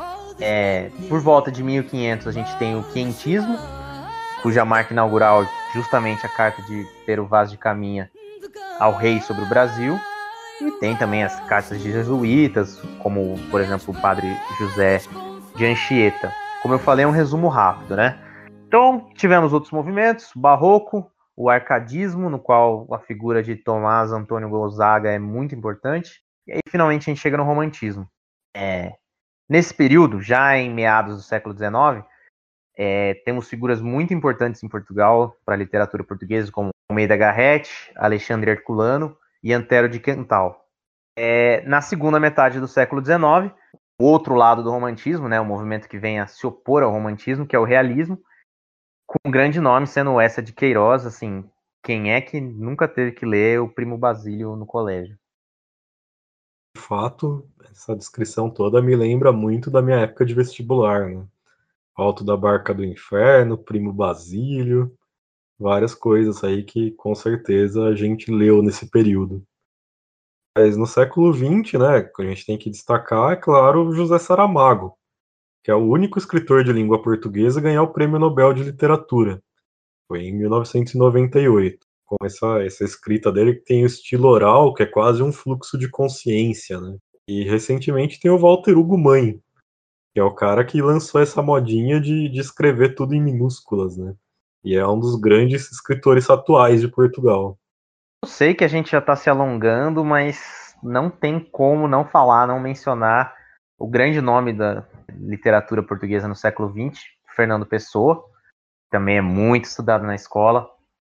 É, por volta de 1500, a gente tem o Quentismo, cuja marca inaugural justamente a carta de Pero Vaz de Caminha ao rei sobre o Brasil. E tem também as cartas de jesuítas, como, por exemplo, o padre José de Anchieta. Como eu falei, é um resumo rápido, né? Então, tivemos outros movimentos, barroco, o arcadismo, no qual a figura de Tomás Antônio Gonzaga é muito importante, e aí finalmente a gente chega no romantismo. É, nesse período, já em meados do século XIX, é, temos figuras muito importantes em Portugal para a literatura portuguesa, como Almeida Garrett, Alexandre Herculano e Antero de Quental. É, na segunda metade do século XIX, o outro lado do romantismo, né, o movimento que vem a se opor ao romantismo, que é o realismo, com um grande nome sendo essa de Queiroz, assim, quem é que nunca teve que ler o Primo Basílio no colégio? Fato, essa descrição toda me lembra muito da minha época de vestibular, né? Alto da Barca do Inferno, Primo Basílio, várias coisas aí que com certeza a gente leu nesse período. Mas no século XX, né, a gente tem que destacar, é claro, José Saramago, que é o único escritor de língua portuguesa a ganhar o Prêmio Nobel de Literatura. Foi em 1998. Com essa, essa escrita dele que tem o estilo oral, que é quase um fluxo de consciência, né? E recentemente tem o Walter Hugo Mãe, que é o cara que lançou essa modinha de, de escrever tudo em minúsculas, né? E é um dos grandes escritores atuais de Portugal. Eu sei que a gente já está se alongando, mas não tem como não falar, não mencionar o grande nome da literatura portuguesa no século XX, Fernando Pessoa, também é muito estudado na escola,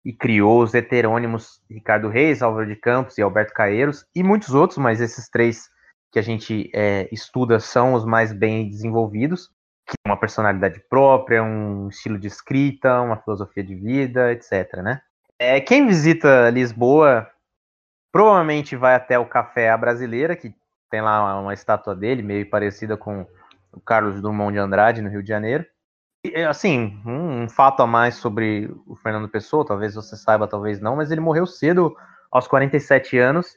e criou os heterônimos Ricardo Reis, Álvaro de Campos e Alberto Caeiros, e muitos outros, mas esses três que a gente é, estuda são os mais bem desenvolvidos, que uma personalidade própria, um estilo de escrita, uma filosofia de vida, etc. Né? É, quem visita Lisboa provavelmente vai até o Café A Brasileira, que tem lá uma estátua dele, meio parecida com o Carlos Drummond de Andrade, no Rio de Janeiro. Assim, um, fato a mais sobre o Fernando Pessoa, talvez você saiba, talvez não, mas ele morreu cedo, aos 47 anos,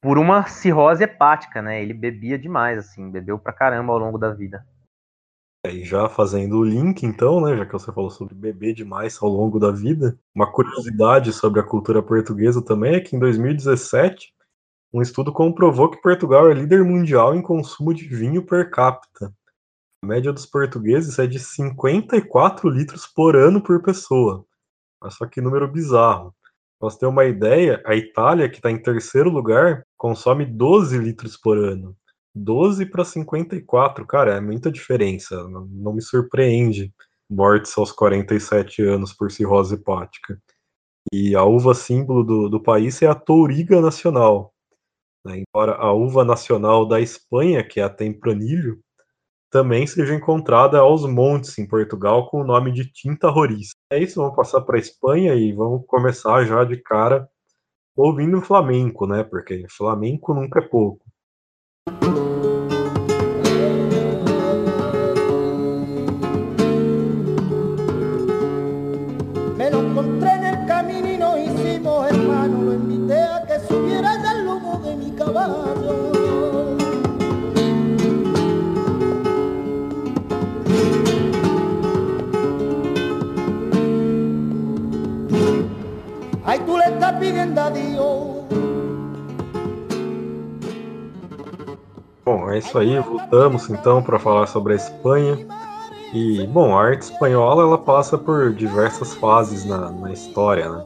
por uma cirrose hepática, né? Ele bebia demais, assim, bebeu pra caramba ao longo da vida. E já fazendo o link, então, né, já que você falou sobre beber demais ao longo da vida, uma curiosidade sobre a cultura portuguesa também é que em 2017 um estudo comprovou que Portugal é líder mundial em consumo de vinho per capita. A média dos portugueses é de 54 litros por ano por pessoa. Olha só que número bizarro. Pra você ter uma ideia, a Itália, que está em terceiro lugar, consome 12 litros por ano. 12 para 54, cara, é muita diferença. Não, não me surpreende mortes aos 47 anos por cirrose hepática. E a uva símbolo do, do país é a Touriga Nacional, né? Embora a uva nacional da Espanha, que é a Tempranilho, também seja encontrada aos montes em Portugal com o nome de tinta roriz. É isso, vamos passar para a Espanha e vamos começar já de cara ouvindo flamenco, né? Porque flamenco nunca é pouco. Bom, é isso aí. Voltamos então para falar sobre a Espanha. E, bom, a arte espanhola ela passa por diversas fases na, na história, né?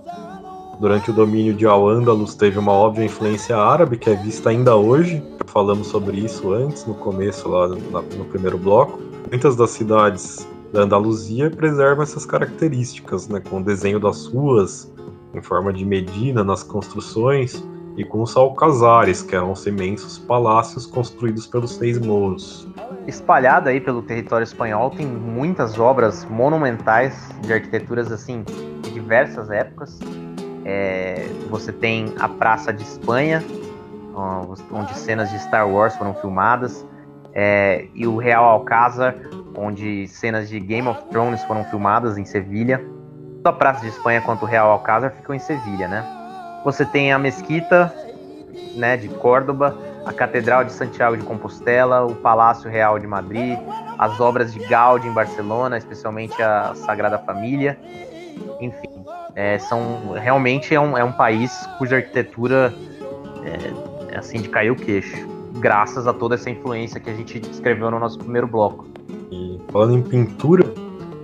Durante o domínio de Al-Ándalus teve uma óbvia influência árabe que é vista ainda hoje. Falamos sobre isso antes, no começo, lá no, no primeiro bloco. Muitas das cidades da Andaluzia preservam essas características, né? Com o desenho das ruas em forma de medina nas construções e com os alcazares, que eram os imensos palácios construídos pelos seis mouros. Espalhada aí pelo território espanhol tem muitas obras monumentais de arquiteturas assim de diversas épocas. É, você tem a Praça de Espanha, onde cenas de Star Wars foram filmadas, é, e o Real Alcázar, onde cenas de Game of Thrones foram filmadas em Sevilha. Tanto a Praça de Espanha quanto o Real Alcázar ficam em Sevilha, né? Você tem a Mesquita, né, de Córdoba, a Catedral de Santiago de Compostela, o Palácio Real de Madrid, as obras de Gaudí em Barcelona, especialmente a Sagrada Família. Enfim, é, são realmente é um, é um país cuja arquitetura é, é assim de cair o queixo, graças a toda essa influência que a gente descreveu no nosso primeiro bloco. E falando em pintura,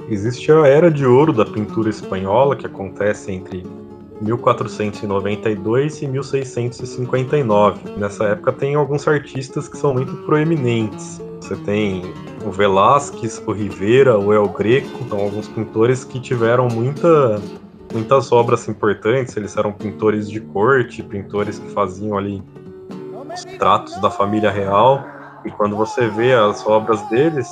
existe a era de ouro da pintura espanhola que acontece entre 1492 e 1659. Nessa época tem alguns artistas que são muito proeminentes. Você tem o Velázquez, o Rivera, o El Greco, são alguns pintores que tiveram muita, muitas obras importantes. Eles eram pintores de corte, pintores que faziam ali os tratos da família real. E quando você vê as obras deles,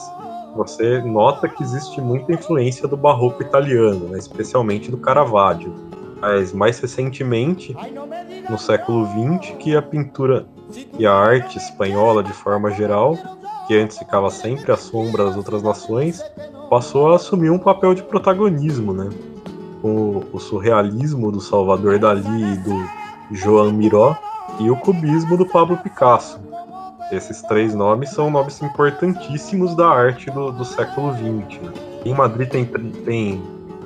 você nota que existe muita influência do barroco italiano, né? especialmente do Caravaggio. Mas mais recentemente, no século XX, que a pintura e a arte espanhola, de forma geral, que antes ficava sempre à sombra das outras nações, passou a assumir um papel de protagonismo, né? O, o surrealismo do Salvador Dali e do Joan Miró e o cubismo do Pablo Picasso. Esses três nomes são nomes importantíssimos da arte do, do século XX. Né? Em Madrid tem, tem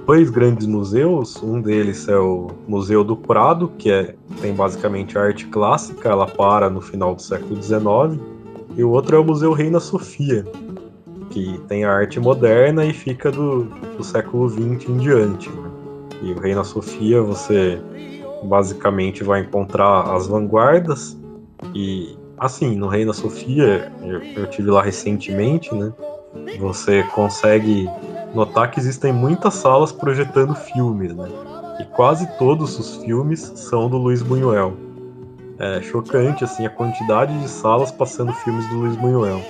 dois grandes museus. Um deles é o Museu do Prado, que é, tem basicamente arte clássica, ela para no final do século XIX. E o outro é o Museu Reina Sofia, que tem a arte moderna e fica do, do século XX em diante. E o Reina Sofia você basicamente vai encontrar as vanguardas e assim no Reina Sofia eu, eu tive lá recentemente, né? Você consegue notar que existem muitas salas projetando filmes, né? E quase todos os filmes são do Luiz Buñuel. É chocante assim a quantidade de salas passando filmes do Luiz Buñuel.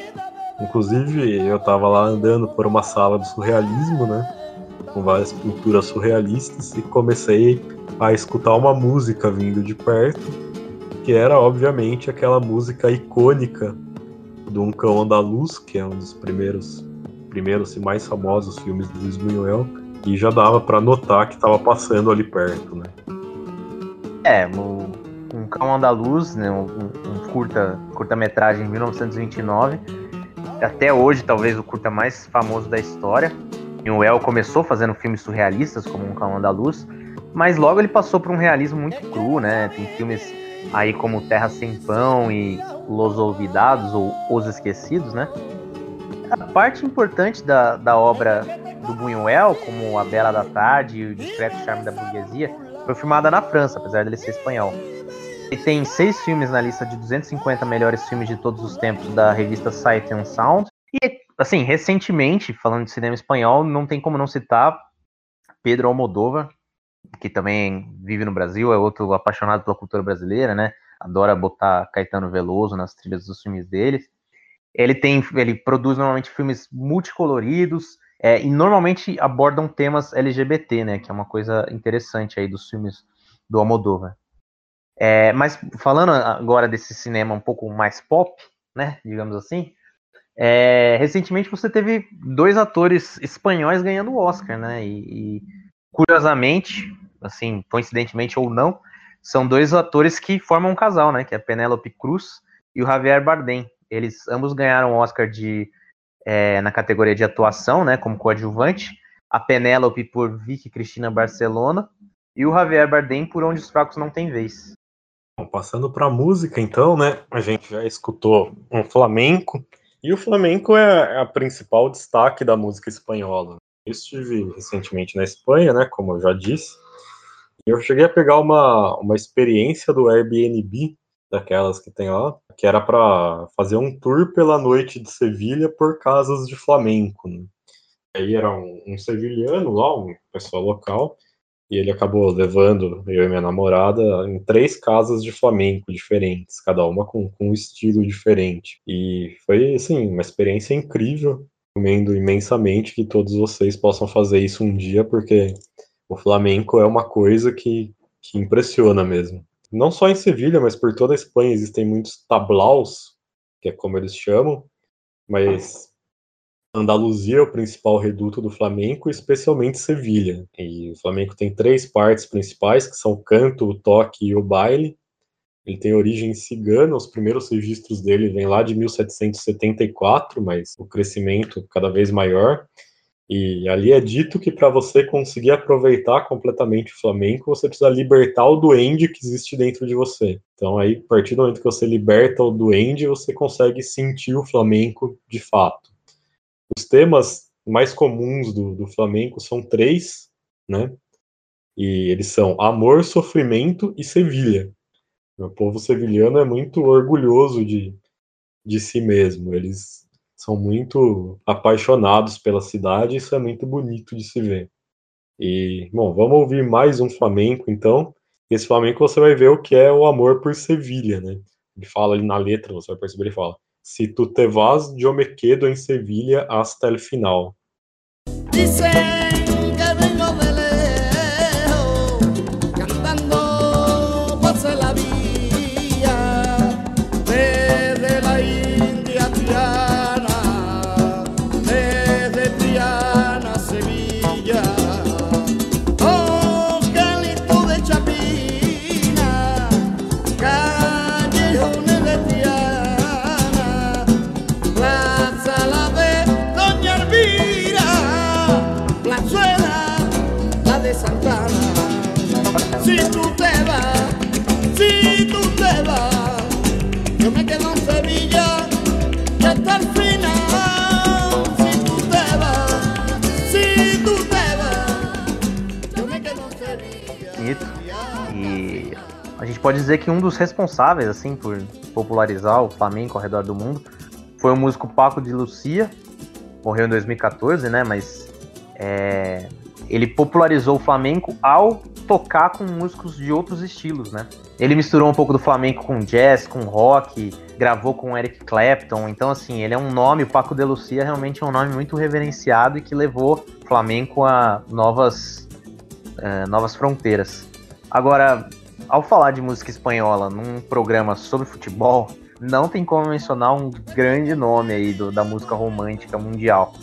Inclusive, eu estava lá andando por uma sala do surrealismo, né? Com várias pinturas surrealistas e comecei a escutar uma música vindo de perto, que era obviamente aquela música icônica do Um Cão Andaluz, que é um dos primeiros primeiros e mais famosos filmes do Luiz Buñuel, e já dava para notar que estava passando ali perto, né? É, o Um Cão Andaluz, né, um, um curta, curta-metragem em 1929, até hoje talvez o curta mais famoso da história. Buñuel começou fazendo filmes surrealistas, como Um Cão Andaluz, mas logo ele passou por um realismo muito cru, né? Tem filmes aí como Terra Sem Pão e Los Olvidados, ou Os Esquecidos, né? A parte importante da, da obra do Buñuel, como A Bela da Tarde e O Discreto Charme da Burguesia, foi filmada na França, apesar dele ser espanhol. Ele tem seis filmes na lista de 250 melhores filmes de todos os tempos da revista Sight and Sound. E, assim, recentemente, falando de cinema espanhol, não tem como não citar Pedro Almodóvar, que também vive no Brasil, é outro apaixonado pela cultura brasileira, né? Adora botar Caetano Veloso nas trilhas dos filmes dele. Ele tem, ele produz normalmente filmes multicoloridos é, e normalmente abordam temas LGBT, né? Que é uma coisa interessante aí dos filmes do Almodóvar. É, mas falando agora desse cinema um pouco mais pop, né? Digamos assim. É, recentemente você teve dois atores espanhóis ganhando o Oscar, né? E, e curiosamente, assim, coincidentemente ou não, são dois atores que formam um casal, né? Que é Penélope Cruz e o Javier Bardem. Eles ambos ganharam o Oscar de, é, na categoria de atuação, né? Como coadjuvante. A Penélope por Vicky Cristina Barcelona e o Javier Bardem por Onde os Fracos Não Têm Vez. Bom, passando para a música, então, né? A gente já escutou um flamenco e o flamenco é a principal destaque da música espanhola. Estive recentemente na Espanha, né, como eu já disse, e eu cheguei a pegar uma, uma experiência do Airbnb, daquelas que tem lá, que era para fazer um tour pela noite de Sevilha por casas de flamenco. Né? Aí era um, um sevilhano lá, um pessoal local, e ele acabou levando eu e minha namorada em três casas de flamenco diferentes, cada uma com, com um estilo diferente. E foi, assim, uma experiência incrível recomendo imensamente que todos vocês possam fazer isso um dia, porque o flamenco é uma coisa que, que impressiona mesmo. Não só em Sevilha, mas por toda a Espanha existem muitos tablaus, que é como eles chamam, mas Andaluzia é o principal reduto do flamenco, especialmente Sevilha. E o flamenco tem três partes principais, que são o canto, o toque e o baile. Ele tem origem cigana, os primeiros registros dele vêm lá de 1774, mas o crescimento cada vez maior. E ali é dito que para você conseguir aproveitar completamente o flamenco, você precisa libertar o duende que existe dentro de você. Então aí, a partir do momento que você liberta o duende, você consegue sentir o flamenco de fato. Os temas mais comuns do, do flamenco são três, né? E eles são amor, sofrimento e Sevilha. O povo sevilhano é muito orgulhoso de, de si mesmo. Eles são muito apaixonados pela cidade, isso é muito bonito de se ver. E, bom, vamos ouvir mais um flamenco, então. Esse flamenco você vai ver o que é o amor por Sevilha, né? Ele fala ali na letra, você vai perceber, ele fala: Se tu te vas, yo me quedo en Sevilha hasta el final. Dicen que pode dizer que um dos responsáveis, assim, por popularizar o flamenco ao redor do mundo foi o músico Paco de Lucia, morreu em 2014, né? Mas é, ele popularizou o flamenco ao tocar com músicos de outros estilos, né? Ele misturou um pouco do flamenco com jazz, com rock, gravou com Eric Clapton. Então, assim, ele é um nome, o Paco de Lucia realmente é um nome muito reverenciado e que levou o flamenco a novas, é, novas fronteiras. Agora, ao falar de música espanhola num programa sobre futebol, não tem como mencionar um grande nome aí do, da música romântica mundial.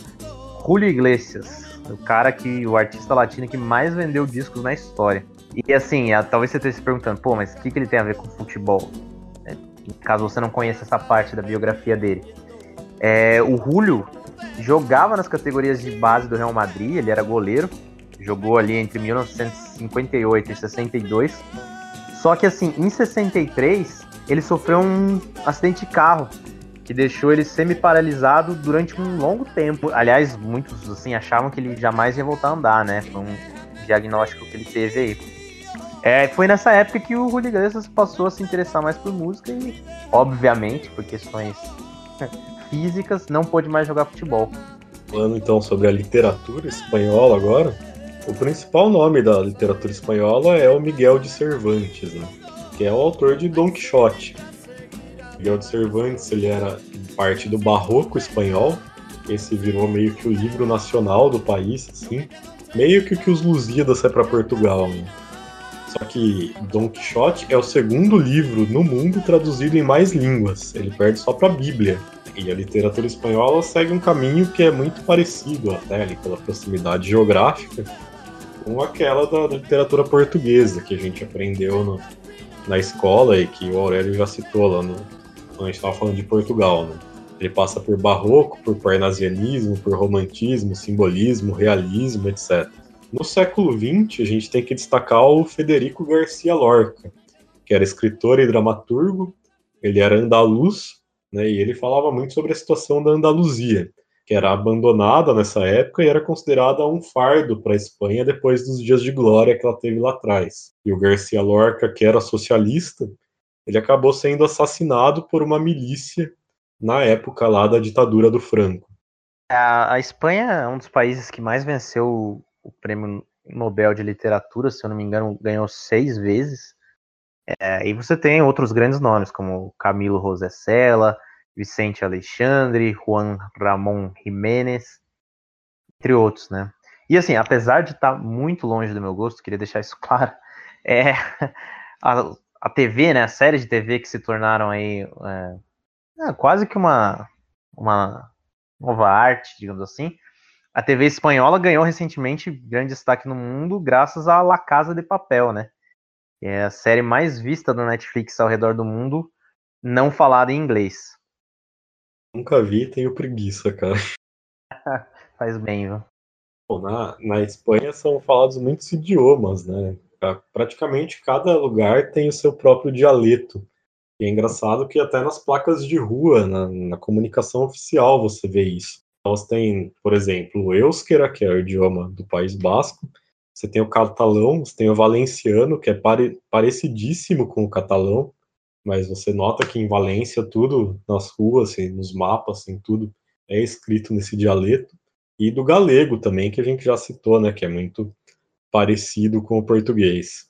Julio Iglesias, o cara que, o artista latino que mais vendeu discos na história. E assim, a- talvez você esteja se perguntando, pô, mas o que, que ele tem a ver com futebol? É, caso você não conheça essa parte da biografia dele. É, o Julio jogava nas categorias de base do Real Madrid, ele era goleiro, jogou ali entre 1958 e 62. Só que assim, em 63, ele sofreu um acidente de carro que deixou ele semi-paralisado durante um longo tempo. Aliás, muitos assim achavam que ele jamais ia voltar a andar, né? Foi um diagnóstico que ele teve aí. É, foi nessa época que o Julio Iglesias passou a se interessar mais por música e, obviamente, por questões (laughs) físicas, não pôde mais jogar futebol. Falando então sobre a literatura espanhola agora, o principal nome da literatura espanhola é o Miguel de Cervantes, né? que é o autor de Don Quixote. Miguel de Cervantes ele era parte do barroco espanhol, esse virou meio que o livro nacional do país, assim, meio que o que os Lusíadas é para Portugal. Né? Só que Don Quixote é o segundo livro no mundo traduzido em mais línguas. Ele perde só para a Bíblia. E a literatura espanhola segue um caminho que é muito parecido, até ali pela proximidade geográfica, com aquela da, da literatura portuguesa que a gente aprendeu no, na escola e que o Aurélio já citou lá no, quando a gente estava falando de Portugal. Né? Ele passa por barroco, por parnasianismo, por romantismo, simbolismo, realismo, etc. No século XX, a gente tem que destacar o Federico Garcia Lorca, que era escritor e dramaturgo, ele era andaluz, né, e ele falava muito sobre a situação da Andaluzia, que era abandonada nessa época e era considerada um fardo para a Espanha depois dos dias de glória que ela teve lá atrás. E o Garcia Lorca, que era socialista, ele acabou sendo assassinado por uma milícia na época lá da ditadura do Franco. A, a Espanha é um dos países que mais venceu o, o prêmio Nobel de Literatura, se eu não me engano, ganhou seis vezes. É, e você tem outros grandes nomes, como Camilo José Cela, Vicente Alexandre, Juan Ramón Jiménez, entre outros, né? E assim, apesar de estar muito longe do meu gosto, queria deixar isso (laughs) claro, é, a, a TV, né, as séries de TV que se tornaram aí é, é, quase que uma, uma nova arte, digamos assim, a TV espanhola ganhou recentemente grande destaque no mundo graças a La Casa de Papel, né? é a série mais vista da Netflix ao redor do mundo, não falada em inglês. Nunca vi, tenho preguiça, cara. (laughs) (laughs) Faz bem, viu? Bom, na, na Espanha são falados muitos idiomas, né? Pra- Praticamente cada lugar tem o seu próprio dialeto. E é engraçado que até nas placas de rua, na, na comunicação oficial, você vê isso. Você tem, por exemplo, o Euskera, que é o idioma do País Basco. Você tem o catalão, você tem o valenciano, que é pare- parecidíssimo com o catalão. Mas você nota que em Valência tudo nas ruas, assim, nos mapas, assim, tudo é escrito nesse dialeto. E do galego também, que a gente já citou, né? Que é muito parecido com o português.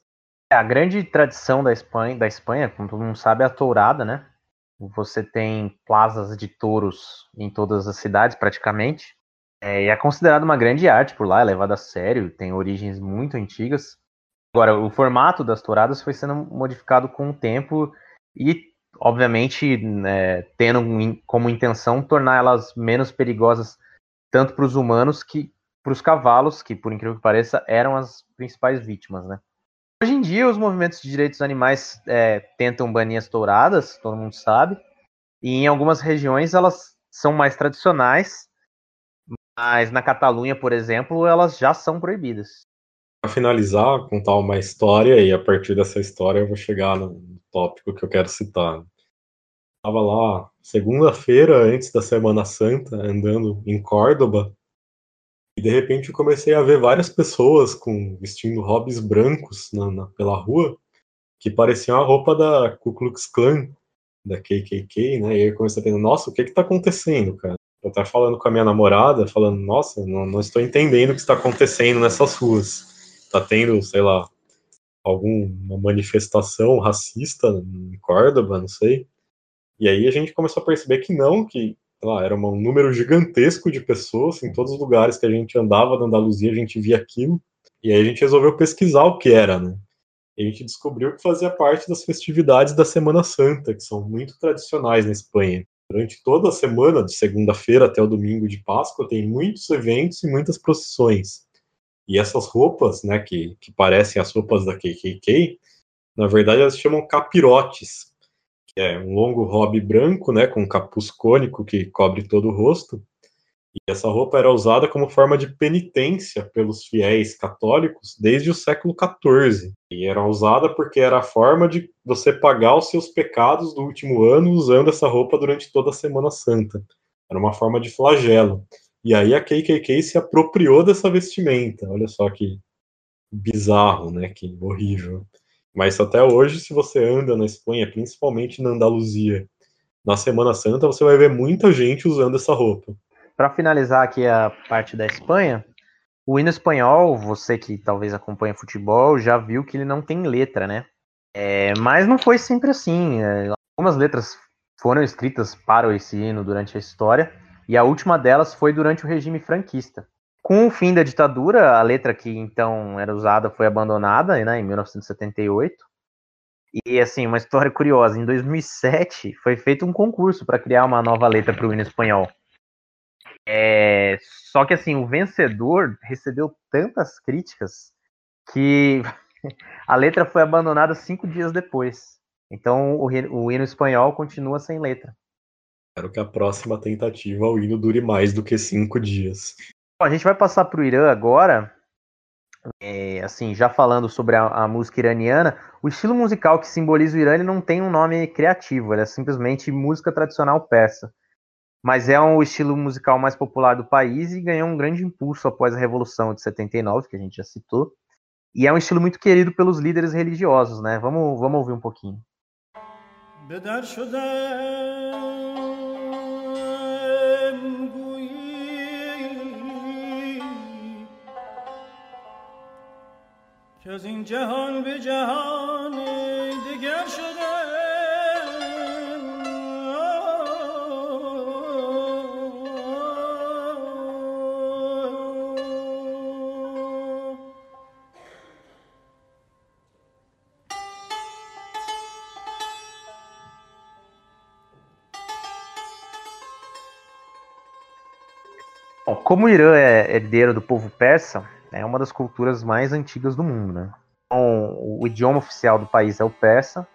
É, A grande tradição da Espanha, da Espanha, como todo mundo sabe, é a tourada, né? Você tem plazas de touros em todas as cidades, praticamente. É, e é considerado uma grande arte por lá, é levado a sério, tem origens muito antigas. Agora, o formato das touradas foi sendo modificado com o tempo e, obviamente, né, tendo como intenção tornar elas menos perigosas tanto para os humanos que para os cavalos, que, por incrível que pareça, eram as principais vítimas, né? Hoje em dia, os movimentos de direitos dos animais é, tentam banir as touradas, todo mundo sabe, e em algumas regiões elas são mais tradicionais, mas na Catalunha, por exemplo, elas já são proibidas. Para finalizar, contar uma história, e a partir dessa história eu vou chegar no tópico que eu quero citar. Estava lá, segunda-feira, antes da Semana Santa, andando em Córdoba, e de repente eu comecei a ver várias pessoas com vestindo hobbies brancos na, na- pela rua, que pareciam a roupa da Ku Klux Klan, da KKK, né? E aí eu comecei a pensar, nossa, o que que tá acontecendo, cara? Eu tava falando com a minha namorada, falando, nossa, não, não estou entendendo o que está acontecendo nessas ruas. Tá tendo, sei lá, alguma manifestação racista em Córdoba, não sei. E aí a gente começou a perceber que não, que lá, era um número gigantesco de pessoas em todos os lugares que a gente andava na Andaluzia, a gente via aquilo. E aí a gente resolveu pesquisar o que era, né? E a gente descobriu que fazia parte das festividades da Semana Santa, que são muito tradicionais na Espanha. Durante toda a semana, de segunda-feira até o domingo de Páscoa, tem muitos eventos e muitas procissões. E essas roupas, né, que, que parecem as roupas da KKK, na verdade elas chamam capirotes, que é um longo hobby branco, né, com um capuz cônico que cobre todo o rosto. E essa roupa era usada como forma de penitência pelos fiéis católicos desde o século XIV. E era usada porque era a forma de você pagar os seus pecados do último ano usando essa roupa durante toda a Semana Santa. Era uma forma de flagelo. E aí a KKK se apropriou dessa vestimenta. Olha só que bizarro, né? Que horrível. Mas até hoje, se você anda na Espanha, principalmente na Andaluzia, na Semana Santa, você vai ver muita gente usando essa roupa. Para finalizar aqui a parte da Espanha, o hino espanhol, você que talvez acompanha futebol, já viu que ele não tem letra, né? É, mas não foi sempre assim. é, algumas letras foram escritas para esse hino durante a história, e a última delas foi durante o regime franquista. Com o fim da ditadura, a letra que então era usada foi abandonada, né, em 1978. E assim, uma história curiosa, em 2007 foi feito um concurso para criar uma nova letra para o hino espanhol. É, só que assim, o vencedor recebeu tantas críticas que (laughs) a letra foi abandonada cinco dias depois. Então o, o hino espanhol continua sem letra. Quero que a próxima tentativa ao hino dure mais do que cinco dias. Bom, a gente vai passar para o Irã agora. É, assim, já falando sobre a, a música iraniana, o estilo musical que simboliza o Irã ele não tem um nome criativo, ele é simplesmente música tradicional persa. Mas é um estilo musical mais popular do país e ganhou um grande impulso após a Revolução de 79, que a gente já citou. E é um estilo muito querido pelos líderes religiosos, né? Vamos, vamos ouvir um pouquinho. به در که از این جهان به جهان دیگر شدم Bom, como o Irã é herdeiro do povo persa, é uma das culturas mais antigas do mundo, né? Então, o idioma oficial do país é o persa,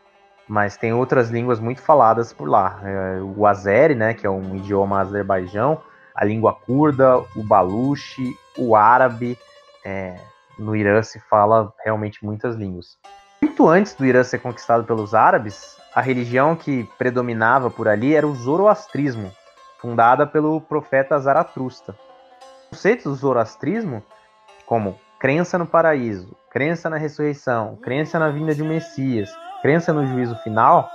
mas tem outras línguas muito faladas por lá. É, o azeri, né, que é um idioma azerbaijão, a língua curda, o baluchi, o árabe. É, no Irã se fala realmente muitas línguas. Muito antes do Irã ser conquistado pelos árabes, a religião que predominava por ali era o zoroastrismo, fundada pelo profeta Zaratrusta. O conceito do zoroastrismo, como crença no paraíso, crença na ressurreição, crença na vinda de um Messias, crença no juízo final,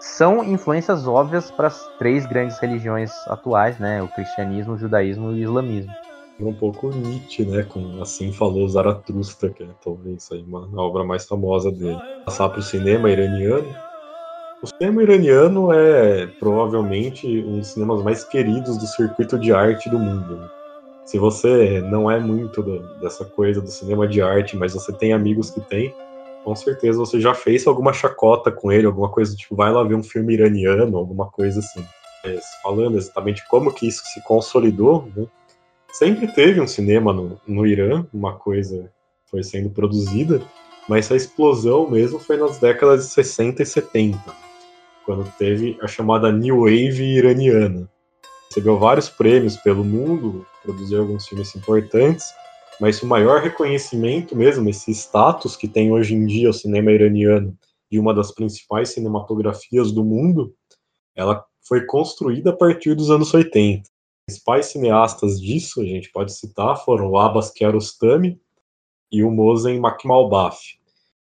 são influências óbvias para as três grandes religiões atuais, né? O cristianismo, o judaísmo e o islamismo. Um pouco Nietzsche, né? Com Assim Falou Zaratrusta, que é talvez aí uma obra mais famosa dele. Passar para o cinema iraniano. O cinema iraniano é provavelmente um dos cinemas mais queridos do circuito de arte do mundo. Né? Se você não é muito do, dessa coisa do cinema de arte, mas você tem amigos que tem, com certeza você já fez alguma chacota com ele, alguma coisa tipo, vai lá ver um filme iraniano, alguma coisa assim. Mas, falando exatamente como que isso se consolidou, né? sempre teve um cinema no, no Irã, uma coisa foi sendo produzida, mas a explosão mesmo foi nas décadas de 60 e 70, quando teve a chamada New Wave iraniana. Recebeu vários prêmios pelo mundo, produziu alguns filmes importantes, mas o maior reconhecimento mesmo, esse status que tem hoje em dia o cinema iraniano de uma das principais cinematografias do mundo, ela foi construída a partir dos anos 80. Os principais cineastas disso, a gente pode citar, foram o Abbas Kiarostami e o Mosen Makhmalbaf.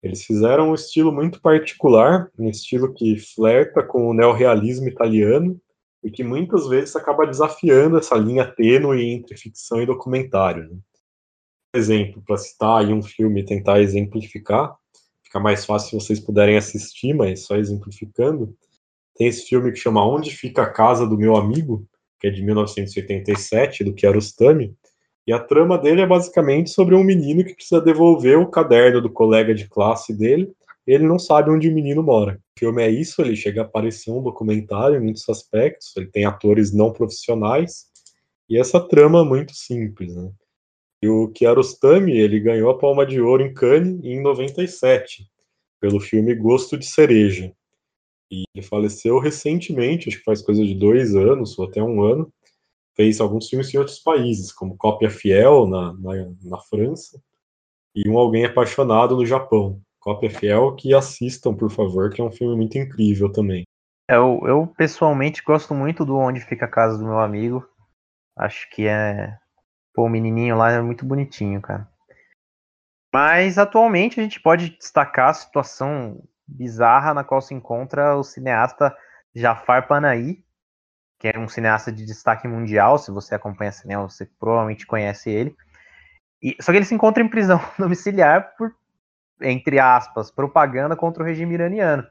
Eles fizeram um estilo muito particular, um estilo que flerta com o neorrealismo italiano e que muitas vezes acaba desafiando essa linha tênue entre ficção e documentário. Né? exemplo, para citar aí um filme e tentar exemplificar, fica mais fácil se vocês puderem assistir, mas só exemplificando. Tem esse filme que chama Onde Fica a Casa do Meu Amigo, que é de 1987, do Kiarostami, e a trama dele é basicamente sobre um menino que precisa devolver o caderno do colega de classe dele, ele não sabe onde o menino mora. O filme é isso, ele chega a parecer um documentário em muitos aspectos, ele tem atores não profissionais, e essa trama é muito simples, né? E o Kiarostami, ele ganhou a Palma de Ouro em Cannes em 97, pelo filme Gosto de Cereja. E ele faleceu recentemente, acho que faz coisa de dois anos, ou até um ano. Fez alguns filmes em outros países, como Cópia Fiel, na, na, na França, e Um Alguém Apaixonado no Japão. Cópia Fiel, que assistam, por favor, que é um filme muito incrível também. Eu, eu pessoalmente gosto muito do Onde Fica a Casa do Meu Amigo. Acho que é Pô, o menininho lá é muito bonitinho, cara. Mas atualmente a gente pode destacar a situação bizarra na qual se encontra o cineasta Jafar Panahi, que é um cineasta de destaque mundial. Se você acompanha cinema, você provavelmente conhece ele. E, só que ele se encontra em prisão (laughs) domiciliar por, entre aspas, propaganda contra o regime iraniano.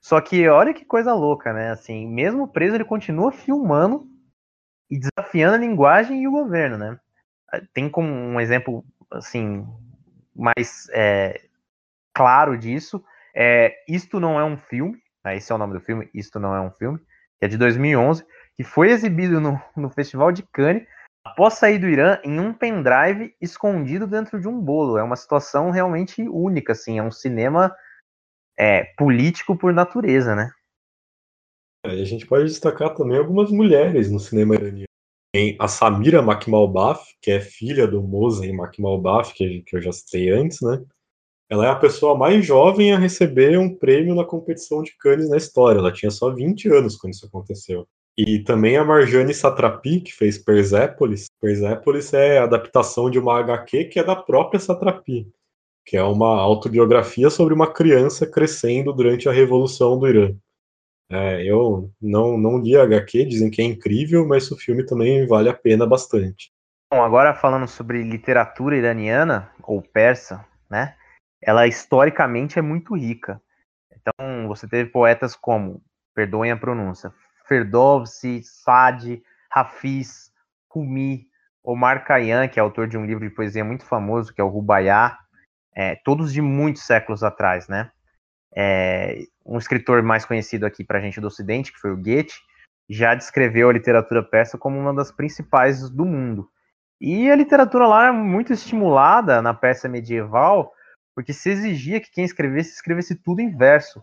Só que olha que coisa louca, né? Assim, mesmo preso, ele continua filmando e desafiando a linguagem e o governo, né? Tem como um exemplo assim mais é, claro disso. É, Isto não é um filme, né? esse é o nome do filme. Isto não é um filme, que é de 2011, que foi exibido no, no Festival de Cannes após sair do Irã em um pendrive escondido dentro de um bolo. É uma situação realmente única, assim. É um cinema é, político por natureza, né? É, a gente pode destacar também algumas mulheres no cinema iraniano. Tem a Samira Makhmalbaf, que é filha do Mosen Makhmalbaf, que, que eu já citei antes, né? Ela é a pessoa mais jovem a receber um prêmio na competição de Cannes na história. Ela tinha só 20 anos quando isso aconteceu. E também a Marjane Satrapi, que fez Persepolis. Persepolis é a adaptação de uma HQ que é da própria Satrapi, que é uma autobiografia sobre uma criança crescendo durante a Revolução do Irã. É, eu não, não li a HQ, dizem que é incrível, mas o filme também vale a pena bastante. Bom, agora falando sobre literatura iraniana, ou persa, né? Ela historicamente é muito rica. Então, você teve poetas como, perdoem a pronúncia, Ferdowsi, Sade, Hafiz, Rumi, Omar Khayyam, que é autor de um livro de poesia muito famoso, que é o Rubaiyat, é, todos de muitos séculos atrás, né? É, um escritor mais conhecido aqui para a gente do Ocidente, que foi o Goethe, já descreveu a literatura persa como uma das principais do mundo. E a literatura lá é muito estimulada na Pérsia medieval porque se exigia que quem escrevesse, escrevesse tudo em verso.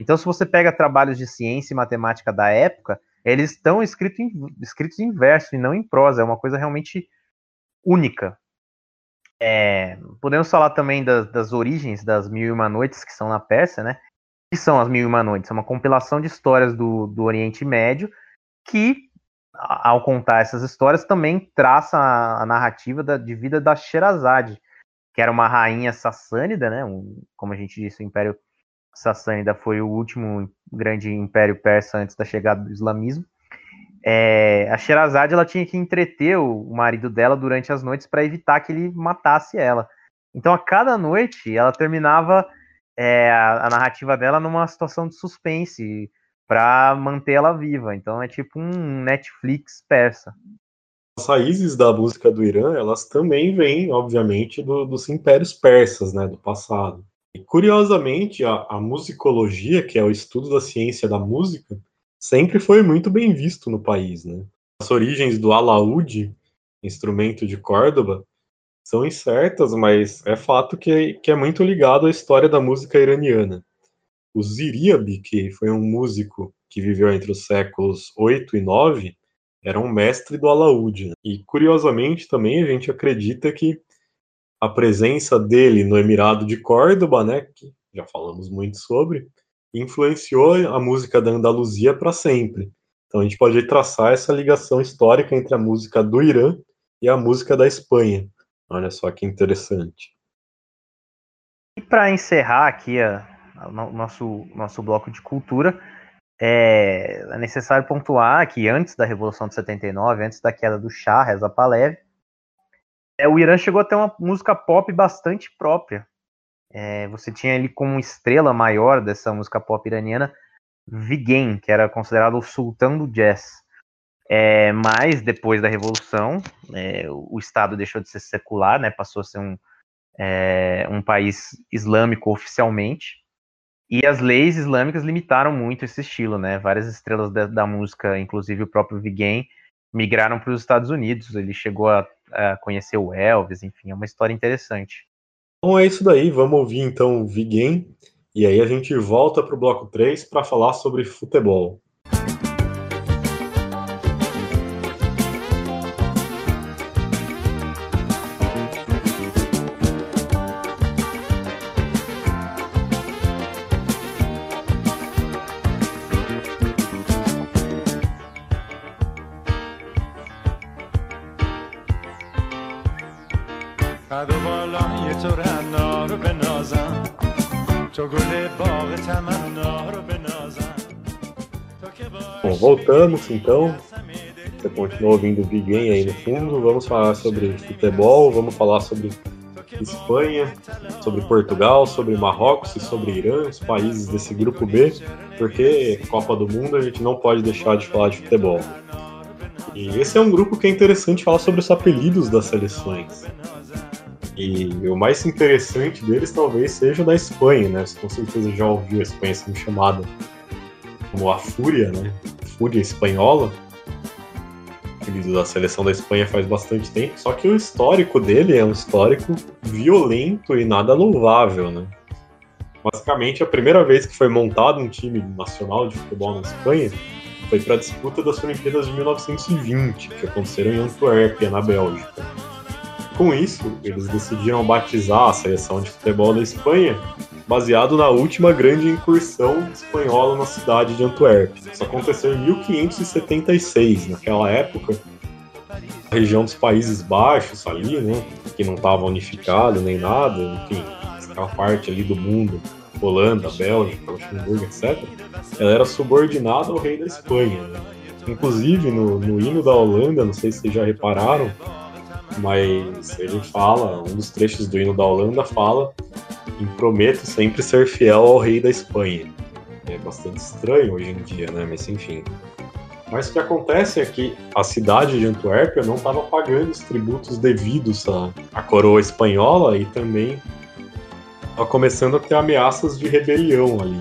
Então, se você pega trabalhos de ciência e matemática da época, eles estão escritos em, escritos em verso e não em prosa. É uma coisa realmente única. É, podemos falar também das, das, origens das Mil e Uma Noites que são na Pérsia, né? que são as Mil e Uma Noites? É uma compilação de histórias do, do Oriente Médio que, ao contar essas histórias, também traça a, a narrativa da, de vida da Sherazade, que era uma rainha sassânida, né? Um, como a gente disse, o Império Sassânida foi o último grande império persa antes da chegada do islamismo. É, a Sherazade ela tinha que entreter o, marido dela durante as noites para evitar que ele matasse ela. Então, a cada noite, ela terminava é, a, a, narrativa dela numa situação de suspense para manter ela viva. Então é tipo um Netflix persa. As raízes da música do Irã, elas também vêm, obviamente, do, dos impérios persas, né, do passado. Curiosamente, a, a musicologia, que é o estudo da ciência da música, sempre foi muito bem visto no país, né? As origens do alaúde, instrumento de Córdoba, são incertas, mas é fato que, que é muito ligado à história da música iraniana. O Ziriabi, que foi um músico que viveu entre os séculos 8 e 9, era um mestre do alaúde. Né? E curiosamente também a gente acredita que a presença dele no Emirado de Córdoba, né, que já falamos muito sobre, influenciou a música da Andaluzia para sempre. Então a gente pode traçar essa ligação histórica entre a música do Irã e a música da Espanha. Olha só que interessante. E para encerrar aqui o nosso, nosso bloco de cultura, é, é, necessário pontuar que antes da Revolução de 79, antes da queda do Shah, Reza Pahlavi, é, o Irã chegou a ter uma música pop bastante própria. É, você tinha ali como estrela maior dessa música pop iraniana Vigen, que era considerado o sultão do jazz. É, mas depois da Revolução, é, o Estado deixou de ser secular, né, passou a ser um, é, um país islâmico oficialmente, e as leis islâmicas limitaram muito esse estilo. Né? Várias estrelas da, da música, inclusive o próprio Vigen, migraram para os Estados Unidos. Ele chegou a, a, conhecer o Elvis, enfim, é uma história interessante. Bom, é isso daí. Vamos ouvir então o Vigen, e aí a gente volta para o bloco 3 para falar sobre futebol. Voltamos então. Você continua ouvindo o Big Game aí no fundo. Vamos falar sobre futebol, vamos falar sobre Espanha, sobre Portugal, sobre Marrocos e sobre Irã, os países desse grupo B, porque Copa do Mundo a gente não pode deixar de falar de futebol. E esse é um grupo que é interessante falar sobre os apelidos das seleções. E o mais interessante deles talvez seja da Espanha, né? Você com certeza já ouviu a Espanha sendo chamada como a Fúria, né? Fúria espanhola. Apelido da seleção da Espanha faz bastante tempo, só que o histórico dele é um histórico violento e nada louvável, né? Basicamente, a primeira vez que foi montado um time nacional de futebol na Espanha foi para a disputa das Olimpíadas de 1920, que aconteceram em Antuérpia, na Bélgica com isso, eles decidiram batizar a seleção de futebol da Espanha baseado na última grande incursão espanhola na cidade de Antuérpia. Isso aconteceu em 1576. Naquela época, a região dos Países Baixos ali, né, que não estava unificada nem nada, enfim, aquela parte ali do mundo, Holanda, Bélgica, Luxemburgo, etc., ela era subordinada ao rei da Espanha. Né? Inclusive, no, no hino da Holanda, não sei se vocês já repararam, mas ele fala, um dos trechos do hino da Holanda fala em prometo sempre ser fiel ao rei da Espanha. É bastante estranho hoje em dia, né? Mas enfim. Mas o que acontece é que a cidade de Antuérpia não estava pagando os tributos devidos à, à coroa espanhola e também estava começando a ter ameaças de rebelião ali.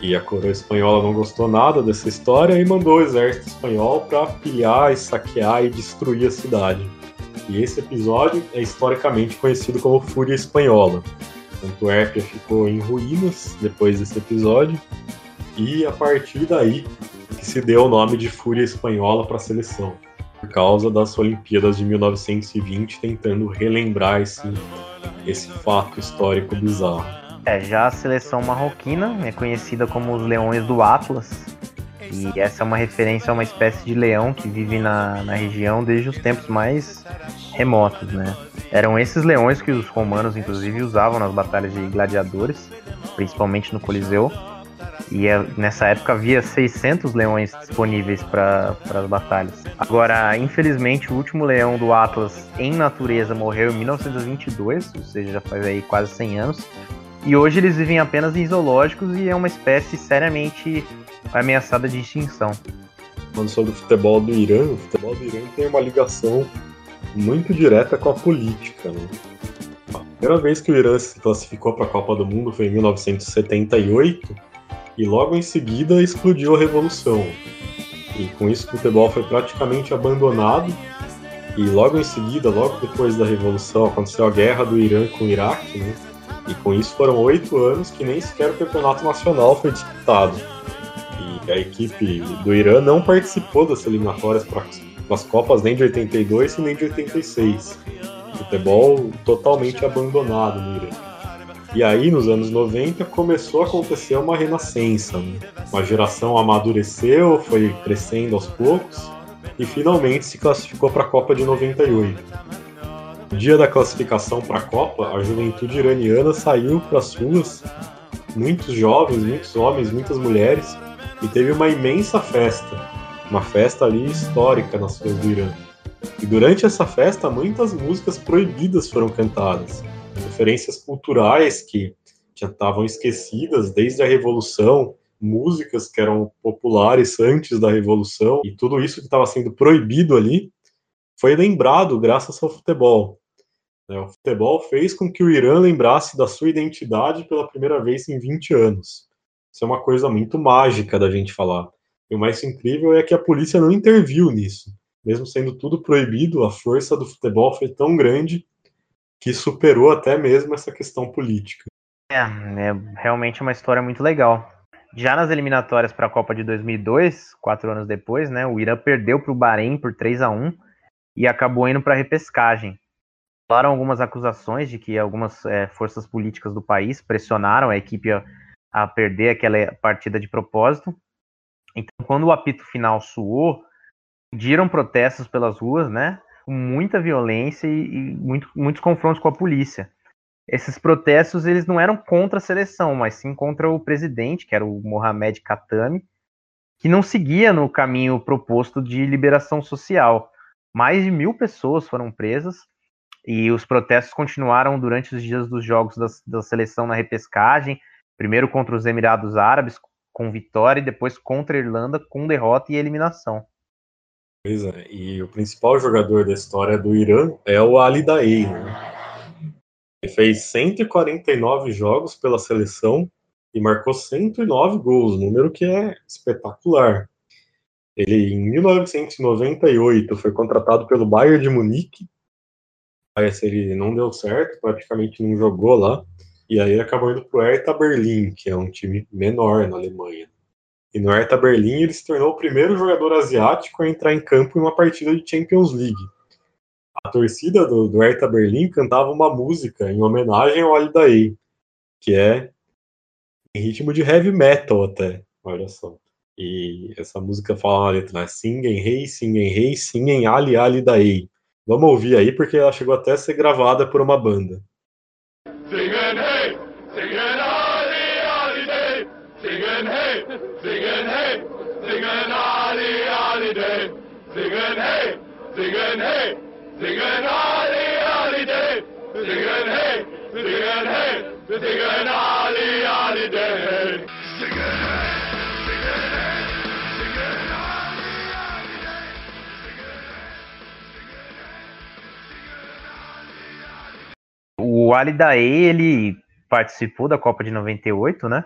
E a coroa espanhola não gostou nada dessa história e mandou o exército espanhol para pilhar e saquear e destruir a cidade. E esse episódio é historicamente conhecido como Fúria Espanhola. Antuérpia ficou em ruínas depois desse episódio, e a partir daí que se deu o nome de Fúria Espanhola para a seleção, por causa das Olimpíadas de 1920, tentando relembrar esse, esse fato histórico bizarro. É, já a seleção marroquina é conhecida como os Leões do Atlas, e essa é uma referência a uma espécie de leão que vive na, na região desde os tempos mais remotos, né? Eram esses leões que os romanos, inclusive, usavam nas batalhas de gladiadores, principalmente no Coliseu. E é, nessa época havia 600 leões disponíveis para as batalhas. Agora, infelizmente, o último leão do Atlas em natureza morreu em 1922, ou seja, já faz aí quase 100 anos. E hoje eles vivem apenas em zoológicos e é uma espécie seriamente ameaçada de extinção. Falando sobre o futebol do Irã, o futebol do Irã tem uma ligação muito direta com a política. Né? A primeira vez que o Irã se classificou para a Copa do Mundo foi em 1978 e logo em seguida explodiu a revolução. E com isso o futebol foi praticamente abandonado. E logo em seguida, logo depois da revolução, aconteceu a guerra do Irã com o Iraque, né? E com isso foram oito anos que nem sequer o campeonato nacional foi disputado. E a equipe do Irã não participou das eliminatórias para as Copas nem de 82 e nem de 86. Futebol totalmente abandonado no Irã. E aí, nos anos 90, começou a acontecer uma renascença. Né? Uma geração amadureceu, foi crescendo aos poucos e finalmente se classificou para a Copa de 98. No dia da classificação para a Copa, a juventude iraniana saiu para as ruas, muitos jovens, muitos homens, muitas mulheres, e teve uma imensa festa, uma festa ali histórica nas ruas do Irã. E durante essa festa, muitas músicas proibidas foram cantadas referências culturais que já estavam esquecidas desde a Revolução, músicas que eram populares antes da Revolução, e tudo isso que estava sendo proibido ali foi lembrado graças ao futebol. É, o futebol fez com que o Irã lembrasse da sua identidade pela primeira vez em 20 anos. Isso é uma coisa muito mágica da gente falar. E o mais incrível é que a polícia não interviu nisso. Mesmo sendo tudo proibido, a força do futebol foi tão grande que superou até mesmo essa questão política. É, é realmente uma história muito legal. Já nas eliminatórias para a Copa de 2002, quatro anos depois, né, o Irã perdeu para o Bahrein por 3 a 1 e acabou indo para a repescagem. Falaram algumas acusações de que algumas é, forças políticas do país pressionaram a equipe a, a perder aquela partida de propósito. Então, quando o apito final soou, diram protestos pelas ruas, né? com muita violência e, e muito, muitos confrontos com a polícia. Esses protestos eles não eram contra a seleção, mas sim contra o presidente, que era o Mohamed Khatami, que não seguia no caminho proposto de liberação social. Mais de mil pessoas foram presas e os protestos continuaram durante os dias dos jogos da, da seleção na repescagem, primeiro contra os Emirados Árabes com vitória e depois contra a Irlanda com derrota e eliminação. Pois é, e o principal jogador da história do Irã é o Ali Daei, né? Ele fez 149 jogos pela seleção e marcou 109 gols, número que é espetacular. Ele, em 1998, foi contratado pelo Bayern de Munique. Parece ele não deu certo, praticamente não jogou lá. E aí acabou indo para o Hertha Berlim, que é um time menor na Alemanha. E no Hertha Berlim ele se tornou o primeiro jogador asiático a entrar em campo em uma partida de Champions League. A torcida do, do Hertha Berlim cantava uma música em homenagem ao Ali Daei, que é em ritmo de heavy metal até, olha só. E essa música fala na letra, né? Singen Rei, Singen Rei, Singen Ali Ali Daei. Vamos ouvir aí, porque ela chegou até a ser gravada por uma banda. Singen Rei, Singen Ali Ali Daei, Singen Rei, Singen hey, singen Ali Ali Day. Singen hey, singen hey, singen Ali Ali Day. Singen hey, singen hey, singen Ali Ali Day. Singen hey, singen hey, singen Ali Ali Day. O Ali Daei, ele participou da Copa de 98, né?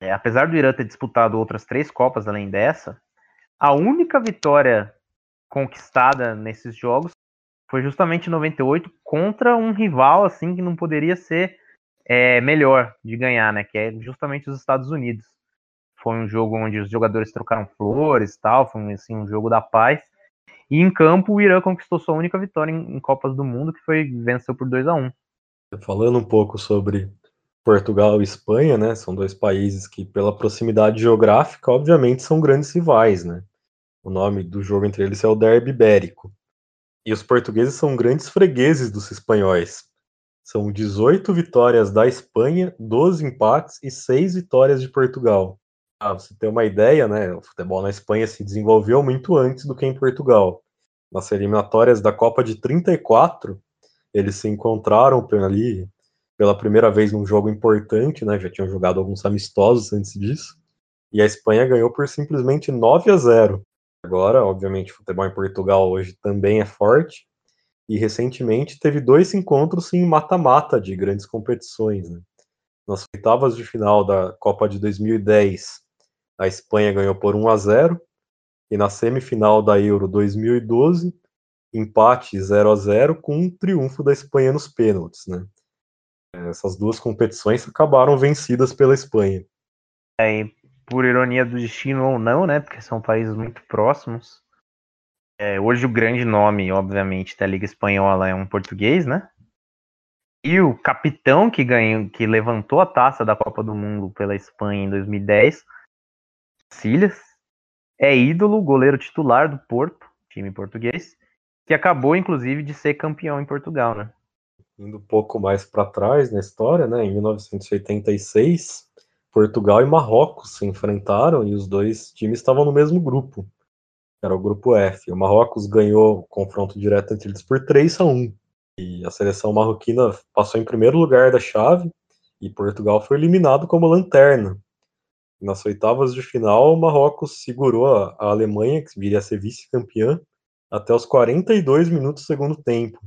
É, apesar do Irã ter disputado outras três Copas além dessa, a única vitória conquistada nesses jogos foi justamente em 98 contra um rival assim que não poderia ser é melhor de ganhar, né? Que é justamente os Estados Unidos. Foi um jogo onde os jogadores trocaram flores tal, foi assim, um jogo da paz. E em campo, o Irã conquistou sua única vitória em, em Copas do Mundo, que foi venceu por 2 a 1 Falando um pouco sobre Portugal e Espanha, né? São dois países que, pela proximidade geográfica, obviamente são grandes rivais, né? O nome do jogo entre eles é o Derby Ibérico. E os portugueses são grandes fregueses dos espanhóis. São 18 vitórias da Espanha, 12 empates e 6 vitórias de Portugal. Ah, você ter uma ideia, né? O futebol na Espanha se desenvolveu muito antes do que em Portugal. Nas eliminatórias da Copa de 34, eles se encontraram ali pela primeira vez num jogo importante, né? Já tinham jogado alguns amistosos antes disso. E a Espanha ganhou por simplesmente 9 a 0. Agora, obviamente, o futebol em Portugal hoje também é forte. E recentemente teve dois encontros em mata-mata de grandes competições. Né? Nas oitavas de final da Copa de 2010, a Espanha ganhou por 1 a 0 e na semifinal da Euro 2012, empate 0 a 0 com um triunfo da Espanha nos pênaltis, né? Essas duas competições acabaram vencidas pela Espanha. É, por ironia do destino ou não, né? Porque são países muito próximos. É, hoje o grande nome, obviamente, da Liga Espanhola é um português, né? E o capitão que ganhou, que levantou a taça da Copa do Mundo pela Espanha em 2010, Cílias, é ídolo, goleiro titular do Porto, time português, que acabou inclusive de ser campeão em Portugal, né? Indo um pouco mais para trás na história, né, em 1986, Portugal e Marrocos se enfrentaram e os dois times estavam no mesmo grupo. Era o grupo F. O Marrocos ganhou o confronto direto entre eles por 3 a 1. E a seleção marroquina passou em primeiro lugar da chave e Portugal foi eliminado como lanterna. Nas oitavas de final, o Marrocos segurou a, Alemanha, que viria a ser vice-campeã, até os 42 minutos do segundo tempo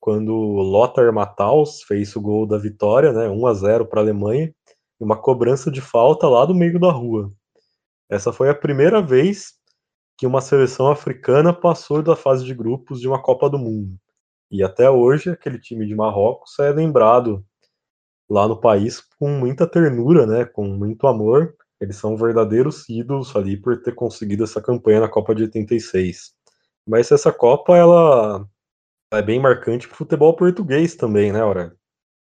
quando Lothar Matthaus fez o gol da vitória, né, 1 a 0 para a Alemanha, uma cobrança de falta lá do meio da rua. Essa foi a primeira vez que uma seleção africana passou da fase de grupos de uma Copa do Mundo. E até hoje aquele time de Marrocos é lembrado lá no país com muita ternura, né, com muito amor. Eles são verdadeiros ídolos ali por ter conseguido essa campanha na Copa de 86. Mas essa Copa ela é bem marcante pro futebol português também, né, Aurélio?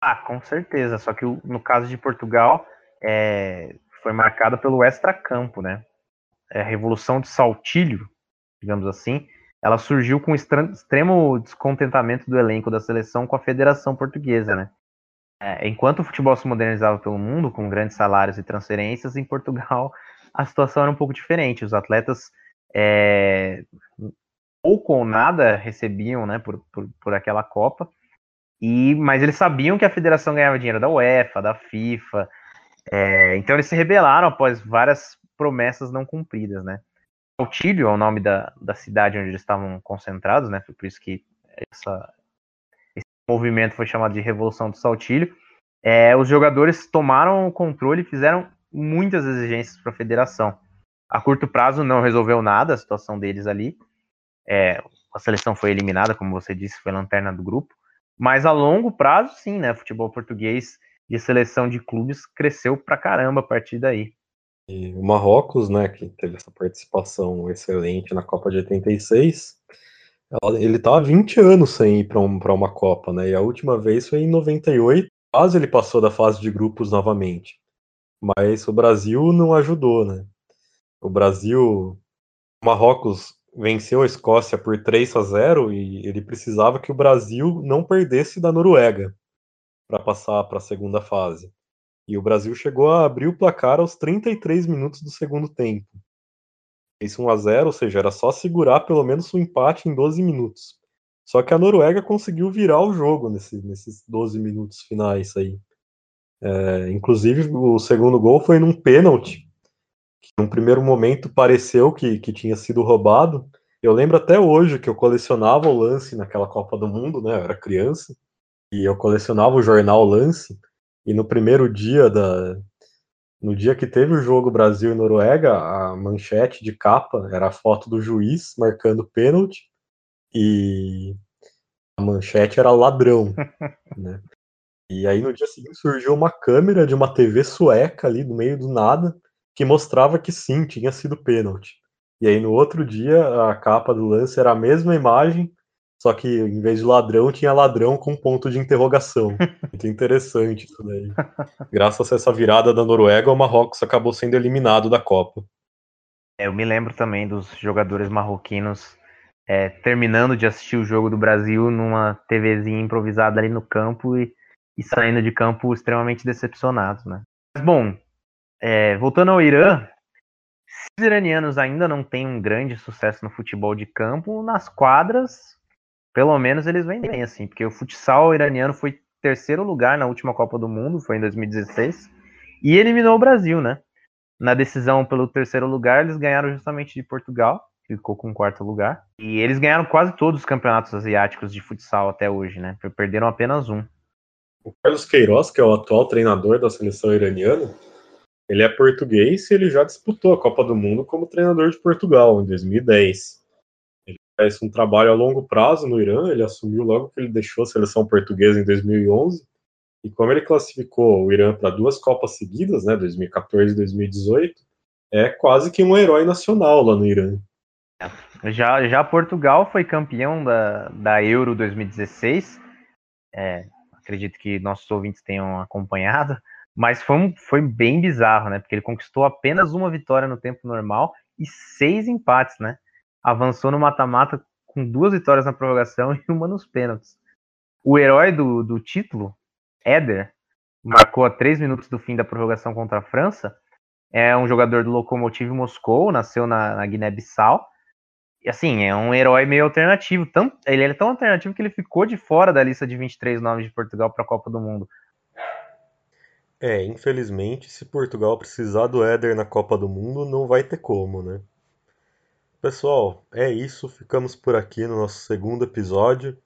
Ah, com certeza. Só que no caso de Portugal, é, foi marcada pelo extracampo, né? É, a Revolução de Saltilho, digamos assim, ela surgiu com extremo descontentamento do elenco da seleção com a Federação Portuguesa, né? É, enquanto o futebol se modernizava pelo mundo, com grandes salários e transferências, em Portugal a situação era um pouco diferente. Os atletas é, ou nada recebiam né, por, por, por aquela Copa. E, mas eles sabiam que a federação ganhava dinheiro da UEFA, da FIFA. É, então eles se rebelaram após várias promessas não cumpridas, né? Saltilho é o nome da, da cidade onde eles estavam concentrados, né? Foi por isso que essa, esse movimento foi chamado de Revolução do Saltilho. É, os jogadores tomaram o controle e fizeram muitas exigências para a federação. A curto prazo não resolveu nada a situação deles ali, é, a seleção foi eliminada, como você disse, foi lanterna do grupo. Mas a longo prazo, sim, né? Futebol português de seleção de clubes cresceu pra caramba a partir daí. E o Marrocos, né, que teve essa participação excelente na Copa de 86, ele tá há 20 anos sem ir para um, uma Copa, né? E a última vez foi em 98, quase ele passou da fase de grupos novamente. Mas o Brasil não ajudou, né? O Brasil, o Marrocos venceu a Escócia por 3 a 0 e ele precisava que o Brasil não perdesse da Noruega para passar para a segunda fase. E o Brasil chegou a abrir o placar aos 33 minutos do segundo tempo. Fez 1 a 0, ou seja, era só segurar pelo menos o um empate em 12 minutos. Só que a Noruega conseguiu virar o jogo nesse, nesses 12 minutos finais aí. É, inclusive, o segundo gol foi num pênalti que num primeiro momento pareceu que, que tinha sido roubado. Eu lembro até hoje que eu colecionava o lance naquela Copa do Mundo, né? Eu era criança, e eu colecionava o jornal Lance, e no primeiro dia da. No dia que teve o jogo Brasil e Noruega, a manchete de capa era a foto do juiz marcando pênalti, e a manchete era ladrão, (laughs) né? E aí no dia seguinte surgiu uma câmera de uma TV sueca ali no meio do nada que mostrava que sim, tinha sido pênalti. E aí no outro dia a capa do lance era a mesma imagem, só que em vez de ladrão tinha ladrão com ponto de interrogação. (laughs) Muito interessante isso daí. Graças a essa virada da Noruega, o Marrocos acabou sendo eliminado da Copa. É, eu me lembro também dos jogadores marroquinos é, terminando de assistir o jogo do Brasil numa TVzinha improvisada ali no campo e, e saindo de campo extremamente decepcionados, né? Mas, bom, é, voltando ao Irã, os iranianos ainda não têm um grande sucesso no futebol de campo, nas quadras, pelo menos eles vêm bem, assim, porque o futsal iraniano foi terceiro lugar na última Copa do Mundo, foi em 2016, e eliminou o Brasil, né? Na decisão pelo terceiro lugar, eles ganharam justamente de Portugal, ficou com quarto lugar. E eles ganharam quase todos os campeonatos asiáticos de futsal até hoje, né? Perderam apenas um. O Carlos Queiroz, que é o atual treinador da seleção iraniana, ele é português e ele já disputou a Copa do Mundo como treinador de Portugal em 2010. Ele faz um trabalho a longo prazo no Irã, ele assumiu logo que ele deixou a seleção portuguesa em 2011. E como ele classificou o Irã para duas Copas seguidas, né, 2014 e 2018, é quase que um herói nacional lá no Irã. Já, já Portugal foi campeão da, da Euro 2016. É, acredito que nossos ouvintes tenham acompanhado. Mas foi, um, foi bem bizarro, né? Porque ele conquistou apenas uma vitória no tempo normal e seis empates, né? Avançou no mata-mata com duas vitórias na prorrogação (laughs) e uma nos pênaltis. O herói do, do título, Éder, marcou a três minutos do fim da prorrogação contra a França. É um jogador do Lokomotiv Moscou, nasceu na, na Guiné-Bissau. E assim, é um herói meio alternativo. Tão, ele é tão alternativo que ele ficou de fora da lista de 23 nomes de Portugal para a Copa do Mundo. É, infelizmente, se Portugal precisar do Éder na Copa do Mundo, não vai ter como, né? Pessoal, é isso. Ficamos por aqui no nosso segundo episódio.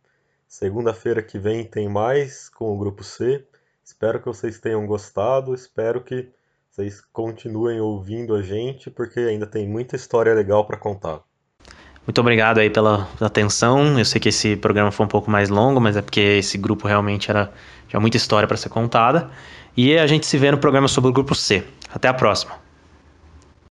Segunda-feira que vem tem mais com o Grupo C. Espero que vocês tenham gostado. Espero que vocês continuem ouvindo a gente, porque ainda tem muita história legal para contar. Muito obrigado aí pela, atenção. Eu sei que esse programa foi um pouco mais longo, mas é porque esse grupo realmente era tinha muita história para ser contada. E a gente se vê no programa sobre o grupo C. Até a próxima.